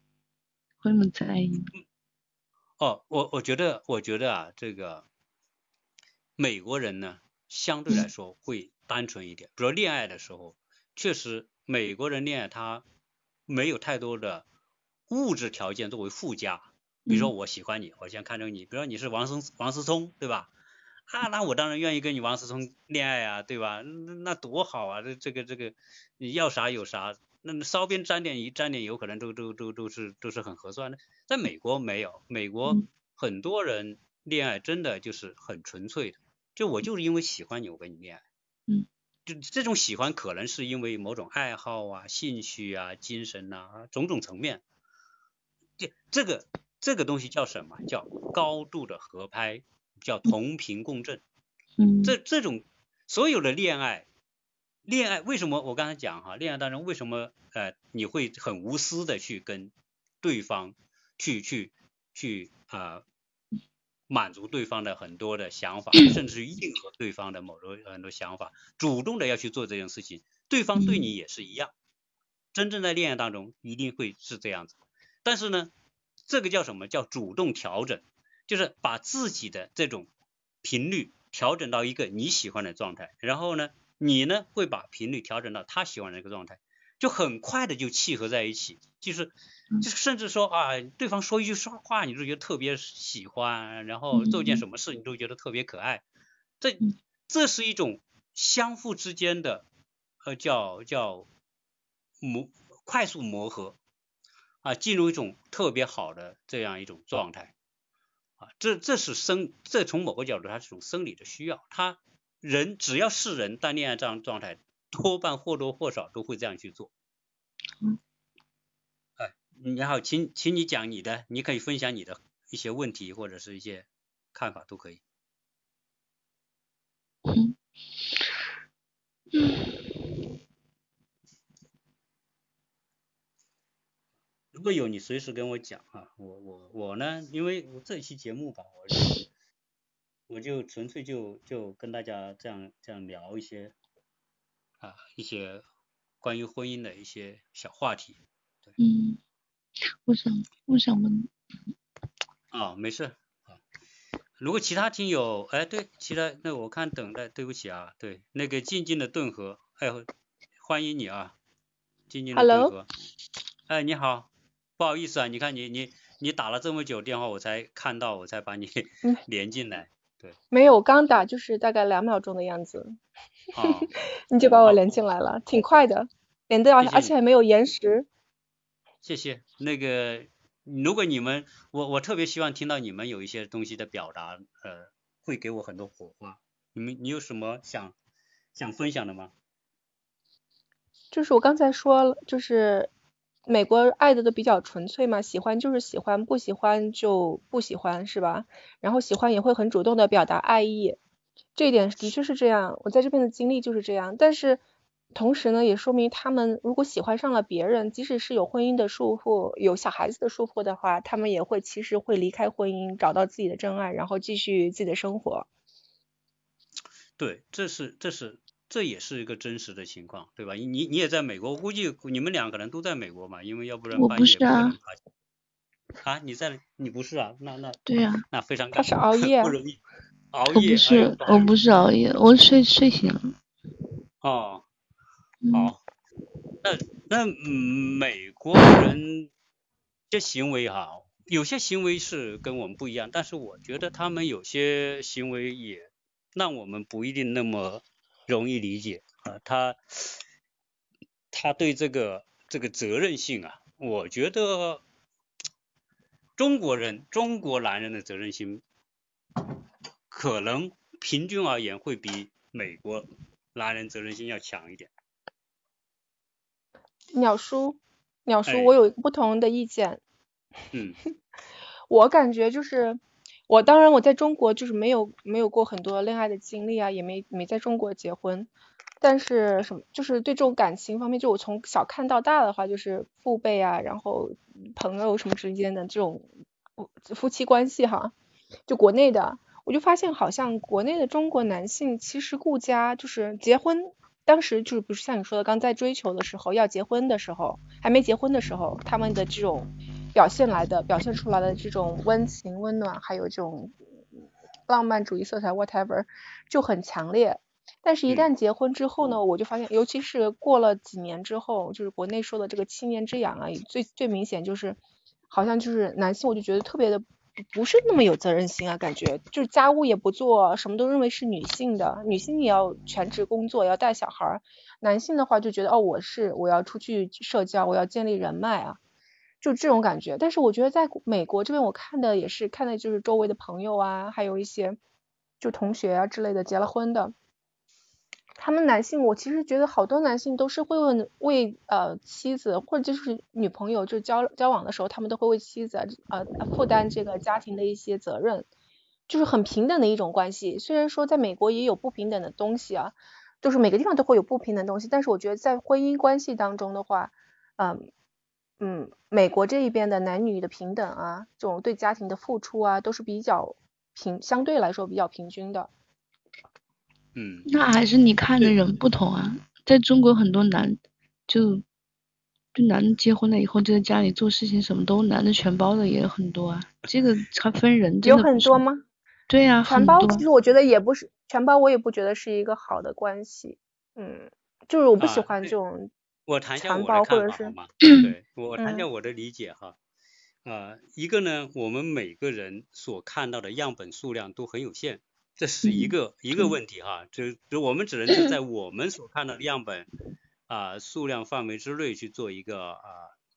B: 会那么在意。
A: 哦，我我觉得，我觉得啊，这个美国人呢，相对来说会单纯一点。比如恋爱的时候，确实美国人恋爱他。没有太多的物质条件作为附加，比如说我喜欢你，我先看中你，比如说你是王思王思聪，对吧？啊，那我当然愿意跟你王思聪恋爱啊，对吧？那那多好啊，这这个这个你要啥有啥，那稍边沾点一沾点油，可能都都都都是都是很合算的。在美国没有，美国很多人恋爱真的就是很纯粹的，就我就是因为喜欢你，我跟你恋爱。
B: 嗯。
A: 就这种喜欢，可能是因为某种爱好啊、兴趣啊、精神呐，种种层面。这这个这个东西叫什么？叫高度的合拍，叫同频共振。
B: 嗯。
A: 这这种所有的恋爱，恋爱为什么我刚才讲哈？恋爱当中为什么呃你会很无私的去跟对方去去去啊？满足对方的很多的想法，甚至于应和对方的某种很多想法，主动的要去做这件事情，对方对你也是一样。真正在恋爱当中一定会是这样子，但是呢，这个叫什么叫主动调整？就是把自己的这种频率调整到一个你喜欢的状态，然后呢，你呢会把频率调整到他喜欢的一个状态。就很快的就契合在一起，就是就甚至说啊，对方说一句说话，你就觉得特别喜欢，然后做一件什么事，你都觉得特别可爱。这这是一种相互之间的呃叫叫磨快速磨合啊，进入一种特别好的这样一种状态啊。这这是生这从某个角度它是一种生理的需要，他人只要是人，在恋爱这样状态。多半或多或少都会这样去做。
B: 嗯。
A: 哎，你好，请请你讲你的，你可以分享你的一些问题或者是一些看法都可以。
B: 嗯。嗯。
A: 如果有你随时跟我讲啊，我我我呢，因为我这期节目吧，我就我就纯粹就就跟大家这样这样聊一些。啊，一些关于婚姻的一些小话题，对。
B: 嗯，我想，我想问。
A: 啊，没事。啊，如果其他听友，哎，对，其他那我看等待，对不起啊，对，那个静静的顿河，哎，欢迎你啊，静静的顿河。哎，你好，不好意思啊，你看你你你打了这么久电话，我才看到，我才把你 连进来。对，
C: 没有，我刚打就是大概两秒钟的样子，你就把我连进来了，挺快的，连的而且还没有延时。
A: 谢谢，那个如果你们，我我特别希望听到你们有一些东西的表达，呃，会给我很多火花。你们你有什么想想分享的吗？
C: 就是我刚才说了，就是。美国爱的都比较纯粹嘛，喜欢就是喜欢，不喜欢就不喜欢，是吧？然后喜欢也会很主动的表达爱意，这一点的确是这样，我在这边的经历就是这样。但是同时呢，也说明他们如果喜欢上了别人，即使是有婚姻的束缚、有小孩子的束缚的话，他们也会其实会离开婚姻，找到自己的真爱，然后继续自己的生活。
A: 对，这是这是这也是一个真实的情况，对吧？你你也在美国，估计你们俩可能都在美国嘛，因为要不然半夜不能啊，你在你不是啊？那那
B: 对呀，
A: 那非常
C: 他是熬夜，
A: 不容易熬夜。
B: 我不是，我不是熬夜，我睡睡醒了。
A: 哦，好，那那美国人这行为哈，有些行为是跟我们不一样，但是我觉得他们有些行为也。让我们不一定那么容易理解啊，他他对这个这个责任性啊，我觉得中国人中国男人的责任心可能平均而言会比美国男人责任心要强一点。
C: 鸟叔，鸟叔，我有一个不同的意见。
A: 嗯。
C: 我感觉就是。我当然我在中国就是没有没有过很多恋爱的经历啊，也没没在中国结婚，但是什么就是对这种感情方面，就我从小看到大的话，就是父辈啊，然后朋友什么之间的这种夫妻关系哈，就国内的，我就发现好像国内的中国男性其实顾家就是结婚，当时就是不是像你说的刚在追求的时候要结婚的时候，还没结婚的时候，他们的这种。表现来的，表现出来的这种温情、温暖，还有这种浪漫主义色彩，whatever，就很强烈。但是，一旦结婚之后呢，我就发现，尤其是过了几年之后，就是国内说的这个七年之痒啊，最最明显就是，好像就是男性，我就觉得特别的不是那么有责任心啊，感觉就是家务也不做，什么都认为是女性的，女性也要全职工作，要带小孩儿。男性的话就觉得，哦，我是我要出去社交，我要建立人脉啊。就这种感觉，但是我觉得在美国这边，我看的也是看的就是周围的朋友啊，还有一些就同学啊之类的结了婚的，他们男性，我其实觉得好多男性都是会问为呃妻子或者就是女朋友就交交往的时候，他们都会为妻子呃负担这个家庭的一些责任，就是很平等的一种关系。虽然说在美国也有不平等的东西啊，就是每个地方都会有不平等东西，但是我觉得在婚姻关系当中的话，嗯。嗯，美国这一边的男女的平等啊，这种对家庭的付出啊，都是比较平，相对来说比较平均的。
A: 嗯，
B: 那还是你看的人不同啊。在中国，很多男就就男的结婚了以后就在家里做事情，什么都男的全包的也很多啊。这个还 分人，
C: 有很多吗？
B: 对呀，
C: 全包其实我觉得也不是全包，我也不觉得是一个好的关系。嗯，就是我不喜欢这种。
A: 我谈一下我的看法好吗？对我谈一下我的理解哈。啊，一个呢，我们每个人所看到的样本数量都很有限，这是一个一个问题哈。就就我们只能是在我们所看到的样本啊数量范围之内去做一个啊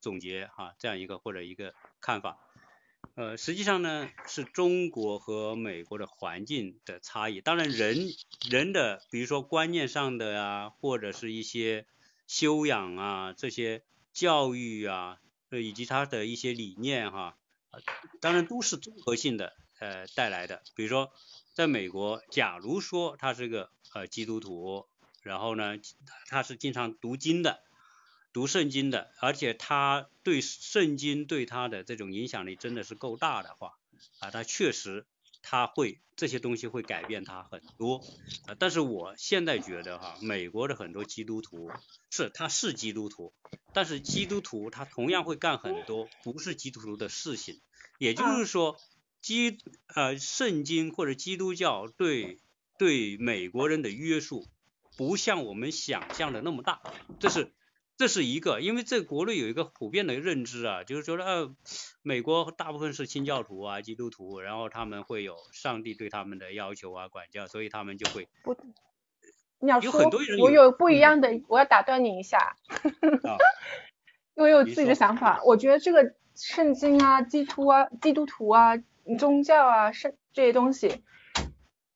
A: 总结哈，这样一个或者一个看法。呃，实际上呢，是中国和美国的环境的差异。当然，人人的比如说观念上的呀，或者是一些。修养啊，这些教育啊，呃，以及他的一些理念哈，当然都是综合性的呃带来的。比如说，在美国，假如说他是个呃基督徒，然后呢，他是经常读经的，读圣经的，而且他对圣经对他的这种影响力真的是够大的话，啊，他确实。他会这些东西会改变他很多，啊，但是我现在觉得哈，美国的很多基督徒是他是基督徒，但是基督徒他同样会干很多不是基督徒的事情，也就是说，基呃圣经或者基督教对对美国人的约束不像我们想象的那么大，这是。这是一个，因为在国内有一个普遍的认知啊，就是觉得呃，美国大部分是清教徒啊，基督徒，然后他们会有上帝对他们的要求啊，管教，所以他们就会。
C: 不，你要
A: 说，
C: 我有不一样的，我要打断你一下。
A: 啊。
C: 因为有自己的想法，我觉得这个圣经啊、基督啊、基督徒啊、宗教啊、圣这些东西，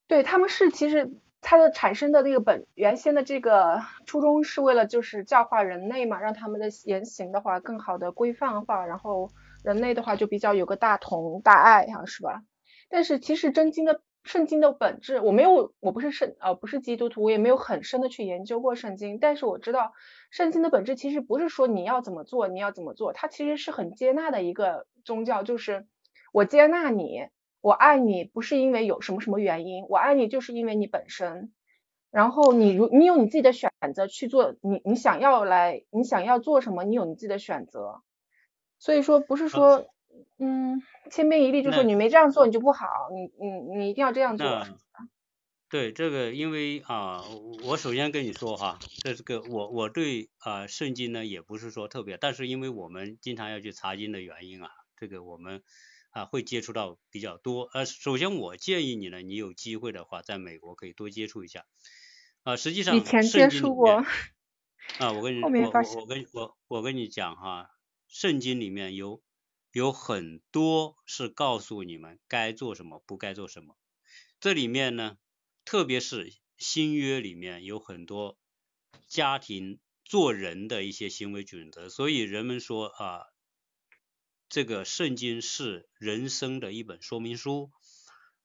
C: 对他们是其实。它的产生的那个本原先的这个初衷是为了就是教化人类嘛，让他们的言行的话更好的规范化，然后人类的话就比较有个大同大爱哈，是吧？但是其实真经的圣经的本质，我没有，我不是圣，呃，不是基督徒，我也没有很深的去研究过圣经，但是我知道圣经的本质其实不是说你要怎么做，你要怎么做，它其实是很接纳的一个宗教，就是我接纳你，我爱你，不是因为有什么什么原因，我爱你就是因为你本身，然后你如你有你自己的选择去做，你你想要来，你想要做什么，你有你自己的选择，所以说不是说。嗯，千篇一律就说你没这样做你就不好，你你你一定要这样做。
A: 对这个，因为啊，我首先跟你说哈，这是个我我对啊圣经呢也不是说特别，但是因为我们经常要去查经的原因啊，这个我们啊会接触到比较多。呃，首先我建议你呢，你有机会的话，在美国可以多接触一下。啊，实际上
C: 以前接触过。
A: 啊，我跟你我我我跟我我跟你讲哈，圣经里面有。有很多是告诉你们该做什么，不该做什么。这里面呢，特别是新约里面有很多家庭做人的一些行为准则，所以人们说啊，这个圣经是人生的一本说明书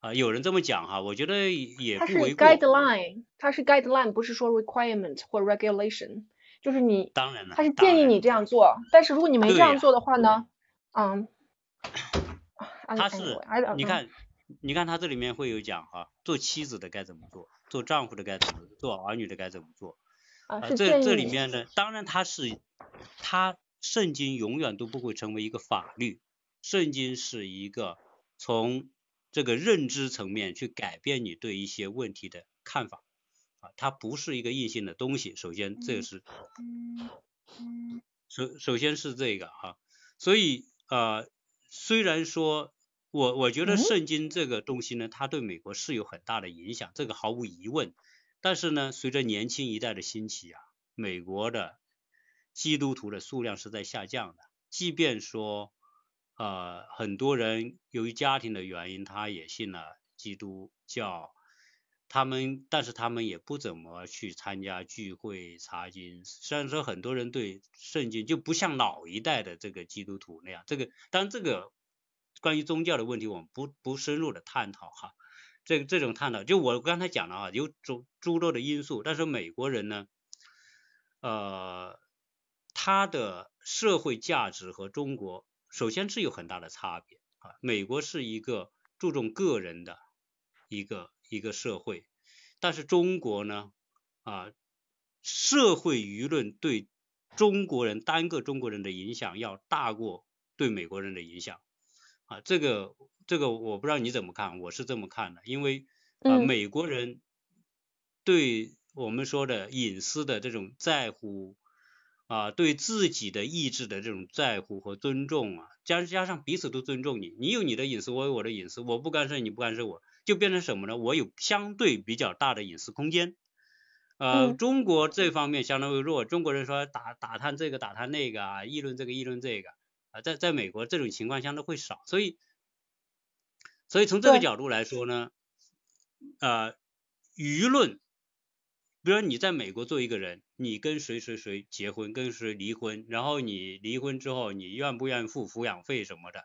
A: 啊。有人这么讲哈，我觉得也不为
C: 过。它是 guideline，它是 guideline，不是说 requirement 或 regulation，就是你，
A: 当然了，
C: 它是建议你这样做。但是如果你没这样做的话呢？嗯，
A: 他是，你看，你看他这里面会有讲哈，做妻子的该怎么做，做丈夫的该怎么做，做儿女的该怎么做。
C: 啊，
A: 这这里面呢，当然他是，他圣经永远都不会成为一个法律，圣经是一个从这个认知层面去改变你对一些问题的看法，啊，它不是一个硬性的东西。首先，这个是，首首先是这个哈，所以。呃，虽然说，我我觉得圣经这个东西呢，它对美国是有很大的影响，这个毫无疑问。但是呢，随着年轻一代的兴起啊，美国的基督徒的数量是在下降的。即便说，呃，很多人由于家庭的原因，他也信了基督教。他们，但是他们也不怎么去参加聚会查经。虽然说很多人对圣经就不像老一代的这个基督徒那样，这个当然这个关于宗教的问题我们不不深入的探讨哈。这这种探讨，就我刚才讲了啊，有诸诸多的因素。但是美国人呢，呃，他的社会价值和中国首先是有很大的差别啊。美国是一个注重个人的一个。一个社会，但是中国呢，啊，社会舆论对中国人单个中国人的影响要大过对美国人的影响，啊，这个这个我不知道你怎么看，我是这么看的，因为啊，美国人对我们说的隐私的这种在乎，啊，对自己的意志的这种在乎和尊重啊，加加上彼此都尊重你，你有你的隐私，我有我的隐私，我不干涉你不干涉我。就变成什么呢？我有相对比较大的隐私空间。呃，中国这方面相当于弱。中国人说打打探这个打探那个啊，议论这个议论这个啊，在在美国这种情况相对会少。所以，所以从这个角度来说呢，呃，舆论，比如说你在美国做一个人，你跟谁谁谁结婚，跟谁离婚，然后你离婚之后，你愿不愿意付抚养费什么的，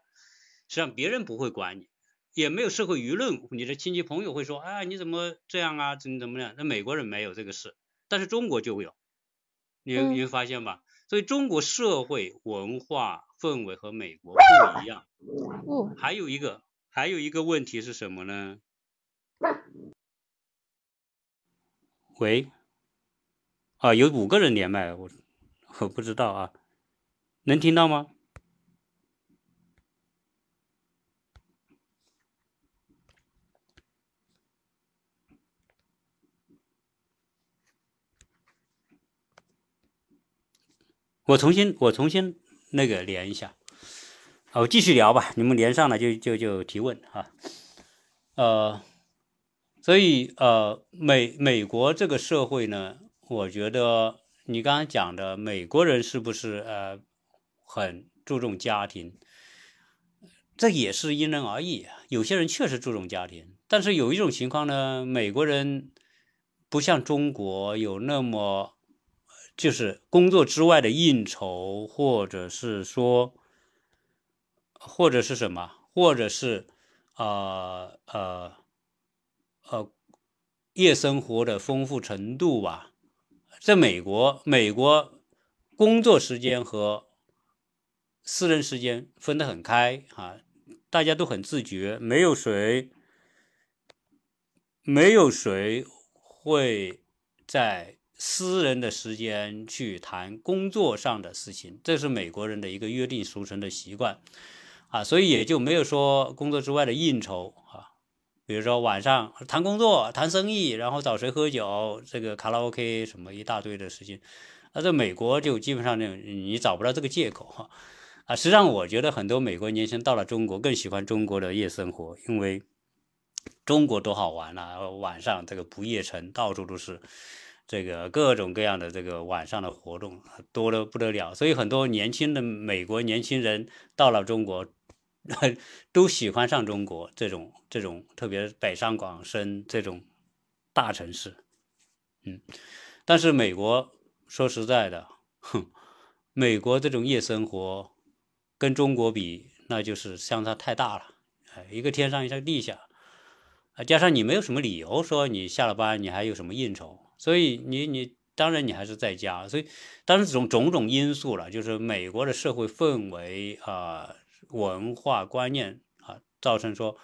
A: 实际上别人不会管你。也没有社会舆论，你的亲戚朋友会说，啊，你怎么这样啊？怎么怎么样？那美国人没有这个事，但是中国就有，你你会发现吧？所以中国社会文化氛围和美国不一样。还有一个还有一个问题是什么呢？喂，啊，有五个人连麦，我我不知道啊，能听到吗？我重新，我重新那个连一下，好，我继续聊吧。你们连上了就就就提问哈。呃，所以呃，美美国这个社会呢，我觉得你刚刚讲的美国人是不是呃很注重家庭？这也是因人而异。有些人确实注重家庭，但是有一种情况呢，美国人不像中国有那么。就是工作之外的应酬，或者是说，或者是什么，或者是，呃呃，夜生活的丰富程度吧，在美国，美国工作时间和私人时间分得很开啊，大家都很自觉，没有谁，没有谁会在私人的时间去谈工作上的事情，这是美国人的一个约定俗成的习惯啊，所以也就没有说工作之外的应酬啊。比如说晚上谈工作、谈生意，然后找谁喝酒，这个卡拉 OK 什么一大堆的事情，那在美国就基本上那你找不到这个借口哈啊。实际上，我觉得很多美国年轻人到了中国更喜欢中国的夜生活，因为中国多好玩啊！晚上这个不夜城到处都是这个各种各样的这个晚上的活动多得不得了，所以很多年轻的美国年轻人到了中国。都喜欢上中国这种这种，特别北上广深这种大城市，嗯，但是美国说实在的，哼，美国这种夜生活跟中国比，那就是相差太大了，哎，一个天上一个地下，啊，加上你没有什么理由说你下了班你还有什么应酬，所以你你当然你还是在家，所以当然种种种因素了，就是美国的社会氛围啊。文化观念啊，造成说，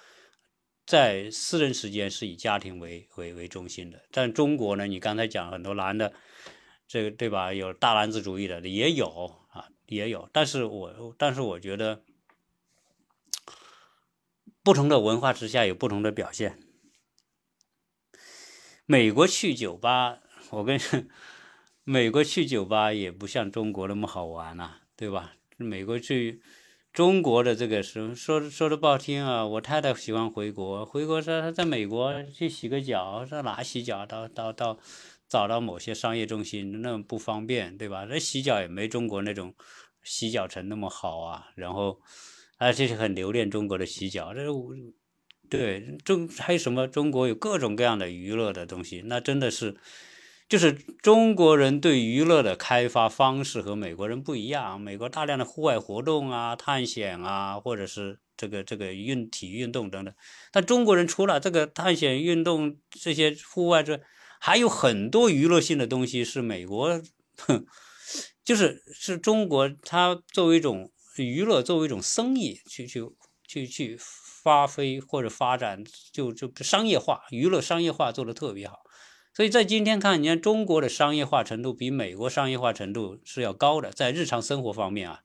A: 在私人时间是以家庭为为为中心的。但中国呢，你刚才讲很多男的，这个对吧？有大男子主义的也有啊，也有。但是我但是我觉得，不同的文化之下有不同的表现。美国去酒吧，我跟美国去酒吧也不像中国那么好玩呐，对吧？美国去。中国的这个是说说的不好听啊，我太太喜欢回国，回国说她在美国去洗个脚，说哪洗脚？到到到找到某些商业中心那么不方便，对吧？那洗脚也没中国那种洗脚城那么好啊。然后，而且是很留恋中国的洗脚。这是对中还有什么？中国有各种各样的娱乐的东西，那真的是。就是中国人对娱乐的开发方式和美国人不一样。美国大量的户外活动啊、探险啊，或者是这个这个运体育运动等等。但中国人除了这个探险运动这些户外之外，还有很多娱乐性的东西是美国，就是是中国它作为一种娱乐，作为一种生意去去去去发挥或者发展，就就商业化娱乐商业化做的特别好。所以在今天看，你看中国的商业化程度比美国商业化程度是要高的，在日常生活方面啊，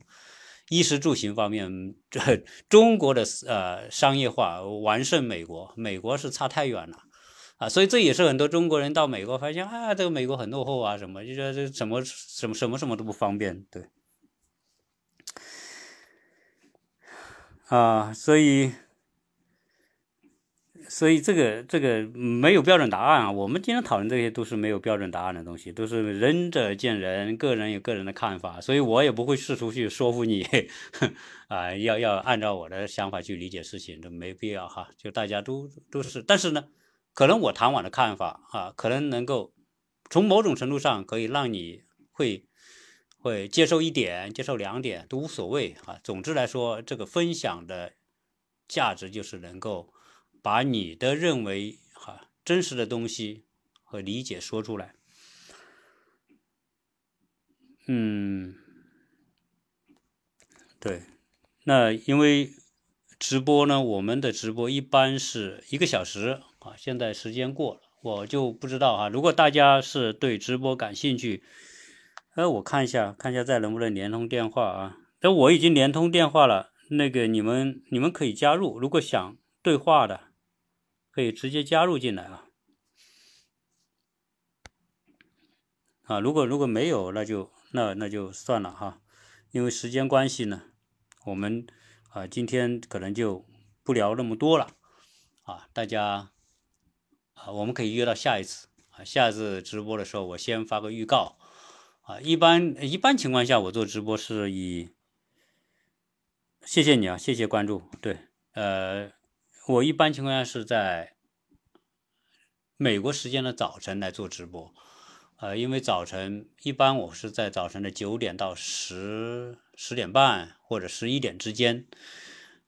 A: 衣食住行方面，这中国的呃商业化完胜美国，美国是差太远了啊！所以这也是很多中国人到美国发现啊，这个美国很落后啊，什么就说这什么什么什么什么都不方便，对啊，所以。所以这个这个没有标准答案啊，我们今天讨论这些都是没有标准答案的东西，都是仁者见仁，个人有个人的看法，所以我也不会试图去说服你，啊，要要按照我的想法去理解事情，这没必要哈，就大家都都是，但是呢，可能我谈我的看法啊，可能能够从某种程度上可以让你会会接受一点，接受两点都无所谓啊，总之来说，这个分享的价值就是能够。把你的认为哈真实的东西和理解说出来，嗯，对，那因为直播呢，我们的直播一般是一个小时啊，现在时间过了，我就不知道哈。如果大家是对直播感兴趣，哎，我看一下，看一下再能不能连通电话啊？那我已经连通电话了，那个你们你们可以加入，如果想对话的。可以直接加入进来啊！啊，如果如果没有，那就那那就算了哈，因为时间关系呢，我们啊今天可能就不聊那么多了啊，大家啊，我们可以约到下一次啊，下一次直播的时候我先发个预告啊，一般一般情况下我做直播是以，谢谢你啊，谢谢关注，对，呃。我一般情况下是在美国时间的早晨来做直播，呃，因为早晨一般我是在早晨的九点到十十点半或者十一点之间，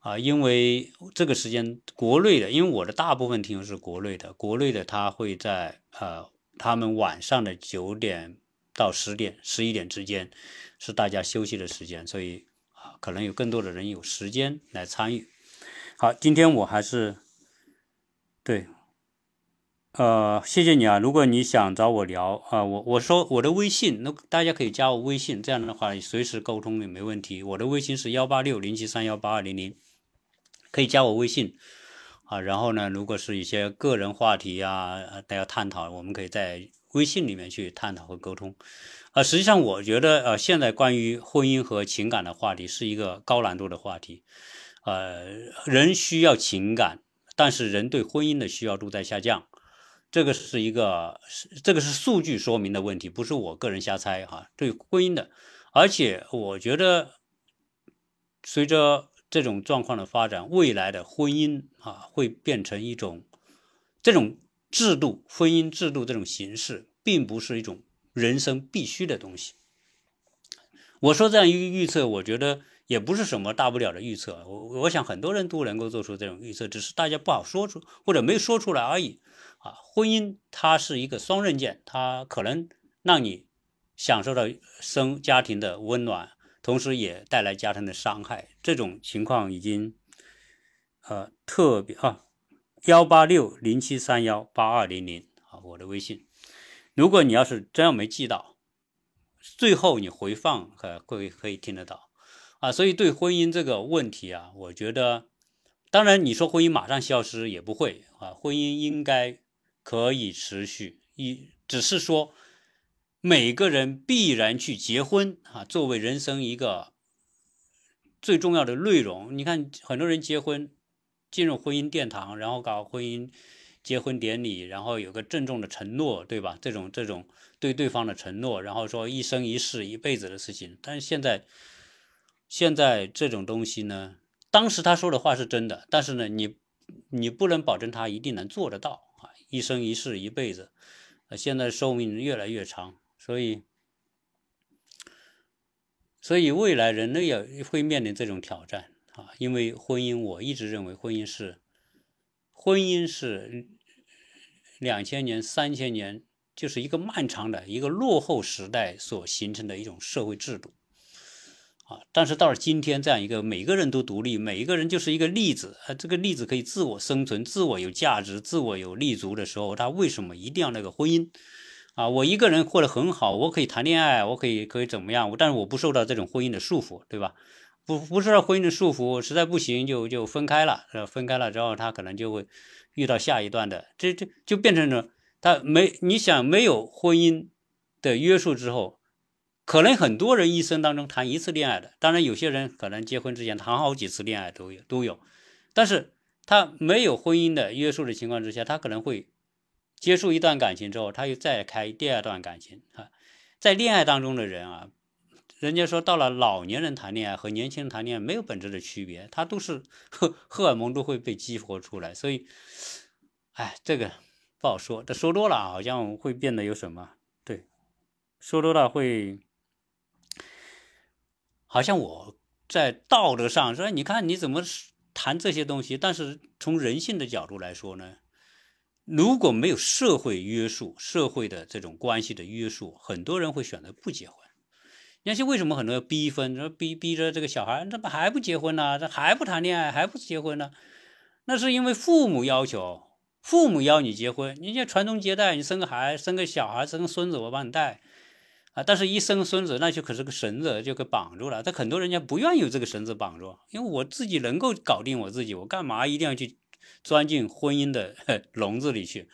A: 啊，因为这个时间国内的，因为我的大部分听友是国内的，国内的他会在呃他们晚上的九点到十点、十一点之间是大家休息的时间，所以啊，可能有更多的人有时间来参与。好，今天我还是对。呃，谢谢你啊！如果你想找我聊啊，我我说我的微信，那大家可以加我微信，这样的话随时沟通也没问题。我的微信是幺八六零七三幺八二零零，可以加我微信啊。然后呢，如果是一些个人话题啊，大家探讨，我们可以在微信里面去探讨和沟通。啊，实际上我觉得呃，现在关于婚姻和情感的话题是一个高难度的话题。呃，人需要情感，但是人对婚姻的需要度在下降。这个是一个，这个是数据说明的问题，不是我个人瞎猜哈。对婚姻的，而且我觉得，随着这种状况的发展，未来的婚姻啊，会变成一种这种制度，婚姻制度这种形式，并不是一种人生必须的东西。我说这样一个预测，我觉得也不是什么大不了的预测。我我想很多人都能够做出这种预测，只是大家不好说出或者没说出来而已。啊，婚姻它是一个双刃剑，它可能让你享受到生家庭的温暖，同时也带来家庭的伤害。这种情况已经呃特别啊，幺八六零七三幺八二零零啊，我的微信。如果你要是真要没记到，最后你回放可会可以听得到啊。所以对婚姻这个问题啊，我觉得，当然你说婚姻马上消失也不会啊，婚姻应该。可以持续一，只是说每个人必然去结婚啊，作为人生一个最重要的内容。你看，很多人结婚，进入婚姻殿堂，然后搞婚姻结婚典礼，然后有个郑重的承诺，对吧？这种这种对对方的承诺，然后说一生一世一辈子的事情。但是现在，现在这种东西呢，当时他说的话是真的，但是呢，你你不能保证他一定能做得到啊。一生一世一辈子，呃，现在寿命越来越长，所以，所以未来人类也会面临这种挑战啊。因为婚姻，我一直认为婚姻是，婚姻是两千年、三千年，就是一个漫长的一个落后时代所形成的一种社会制度。啊！但是到了今天这样一个每个人都独立，每一个人就是一个例子，啊，这个例子可以自我生存、自我有价值、自我有立足的时候，他为什么一定要那个婚姻？啊，我一个人过得很好，我可以谈恋爱，我可以可以怎么样？但是我不受到这种婚姻的束缚，对吧？不不受到婚姻的束缚，实在不行就就分开了，分开了之后，他可能就会遇到下一段的，这这就变成了他没你想没有婚姻的约束之后。可能很多人一生当中谈一次恋爱的，当然有些人可能结婚之前谈好几次恋爱都有都有，但是他没有婚姻的约束的情况之下，他可能会结束一段感情之后，他又再开第二段感情啊。在恋爱当中的人啊，人家说到了老年人谈恋爱和年轻人谈恋爱没有本质的区别，他都是 荷荷尔蒙都会被激活出来，所以，哎，这个不好说，这说多了好像会变得有什么？对，说多了会。好像我在道德上说，你看你怎么谈这些东西？但是从人性的角度来说呢，如果没有社会约束、社会的这种关系的约束，很多人会选择不结婚。你看，为什么很多人逼婚？说逼逼着这个小孩，怎么还不结婚呢？这还不谈恋爱，还不结婚呢？那是因为父母要求，父母要你结婚，你就传宗接代，你生个孩，生个小孩，生个孙子，我帮你带。啊，但是一生孙子，那就可是个绳子，就给绑住了。但很多人家不愿意有这个绳子绑住，因为我自己能够搞定我自己，我干嘛一定要去钻进婚姻的笼子里去？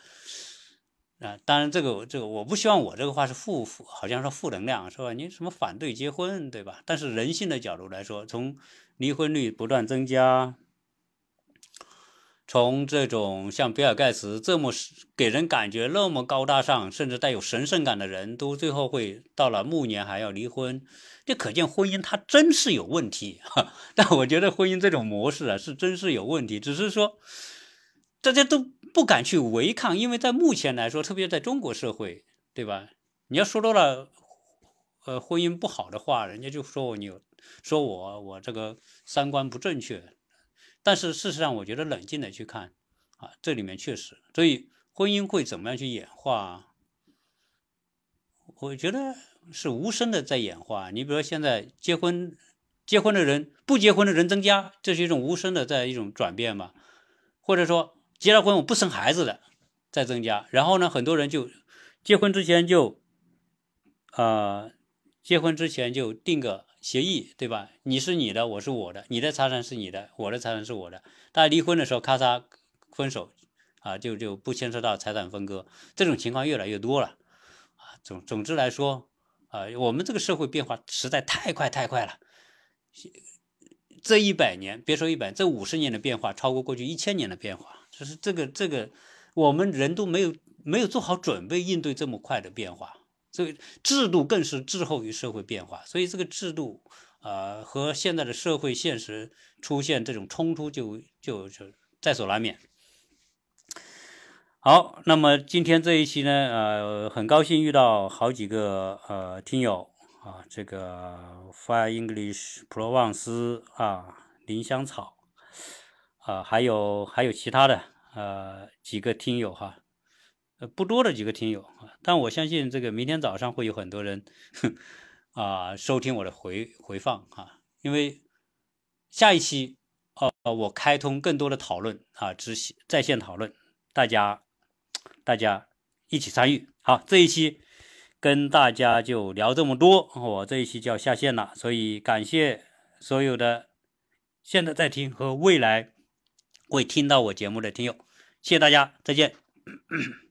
A: 啊，当然这个这个我不希望我这个话是负负，好像是负能量，是吧？你什么反对结婚，对吧？但是人性的角度来说，从离婚率不断增加。从这种像比尔盖茨这么给人感觉那么高大上，甚至带有神圣感的人，都最后会到了暮年还要离婚，这可见婚姻它真是有问题哈。但我觉得婚姻这种模式啊，是真是有问题，只是说大家都不敢去违抗，因为在目前来说，特别在中国社会，对吧？你要说多了，呃，婚姻不好的话，人家就说我你，说我我这个三观不正确。但是事实上，我觉得冷静的去看啊，这里面确实，所以婚姻会怎么样去演化？我觉得是无声的在演化。你比如说现在结婚，结婚的人不结婚的人增加，这是一种无声的在一种转变嘛？或者说结了婚我不生孩子的在增加，然后呢，很多人就结婚之前就，呃，结婚之前就定个协议，对吧？你是你的，我是我的，你的财产是你的，我的财产是我的。大家离婚的时候咔嚓分手，啊，就就不牵扯到财产分割，这种情况越来越多了。啊总总之来说，啊，我们这个社会变化实在太快太快了。这一百年，别说一百，这五十年的变化超过过去一千年的变化，就是这个这个，我们人都没有没有做好准备应对这么快的变化。这个制度更是滞后于社会变化，所以这个制度，呃，和现在的社会现实出现这种冲突，就就就在所难免。好，那么今天这一期呢，呃，很高兴遇到好几个呃听友啊，这个 Fire English Pro 旺斯啊，林香草啊，还有还有其他的呃几个听友哈，呃不多的几个听友，但我相信这个明天早上会有很多人 啊收听我的回回放哈，因为下一期呃我开通更多的讨论啊，直在线讨论，大家。大家一起参与，好，这一期跟大家就聊这么多，我这一期就要下线了，所以感谢所有的现在在听和未来会听到我节目的听友，谢谢大家，再见。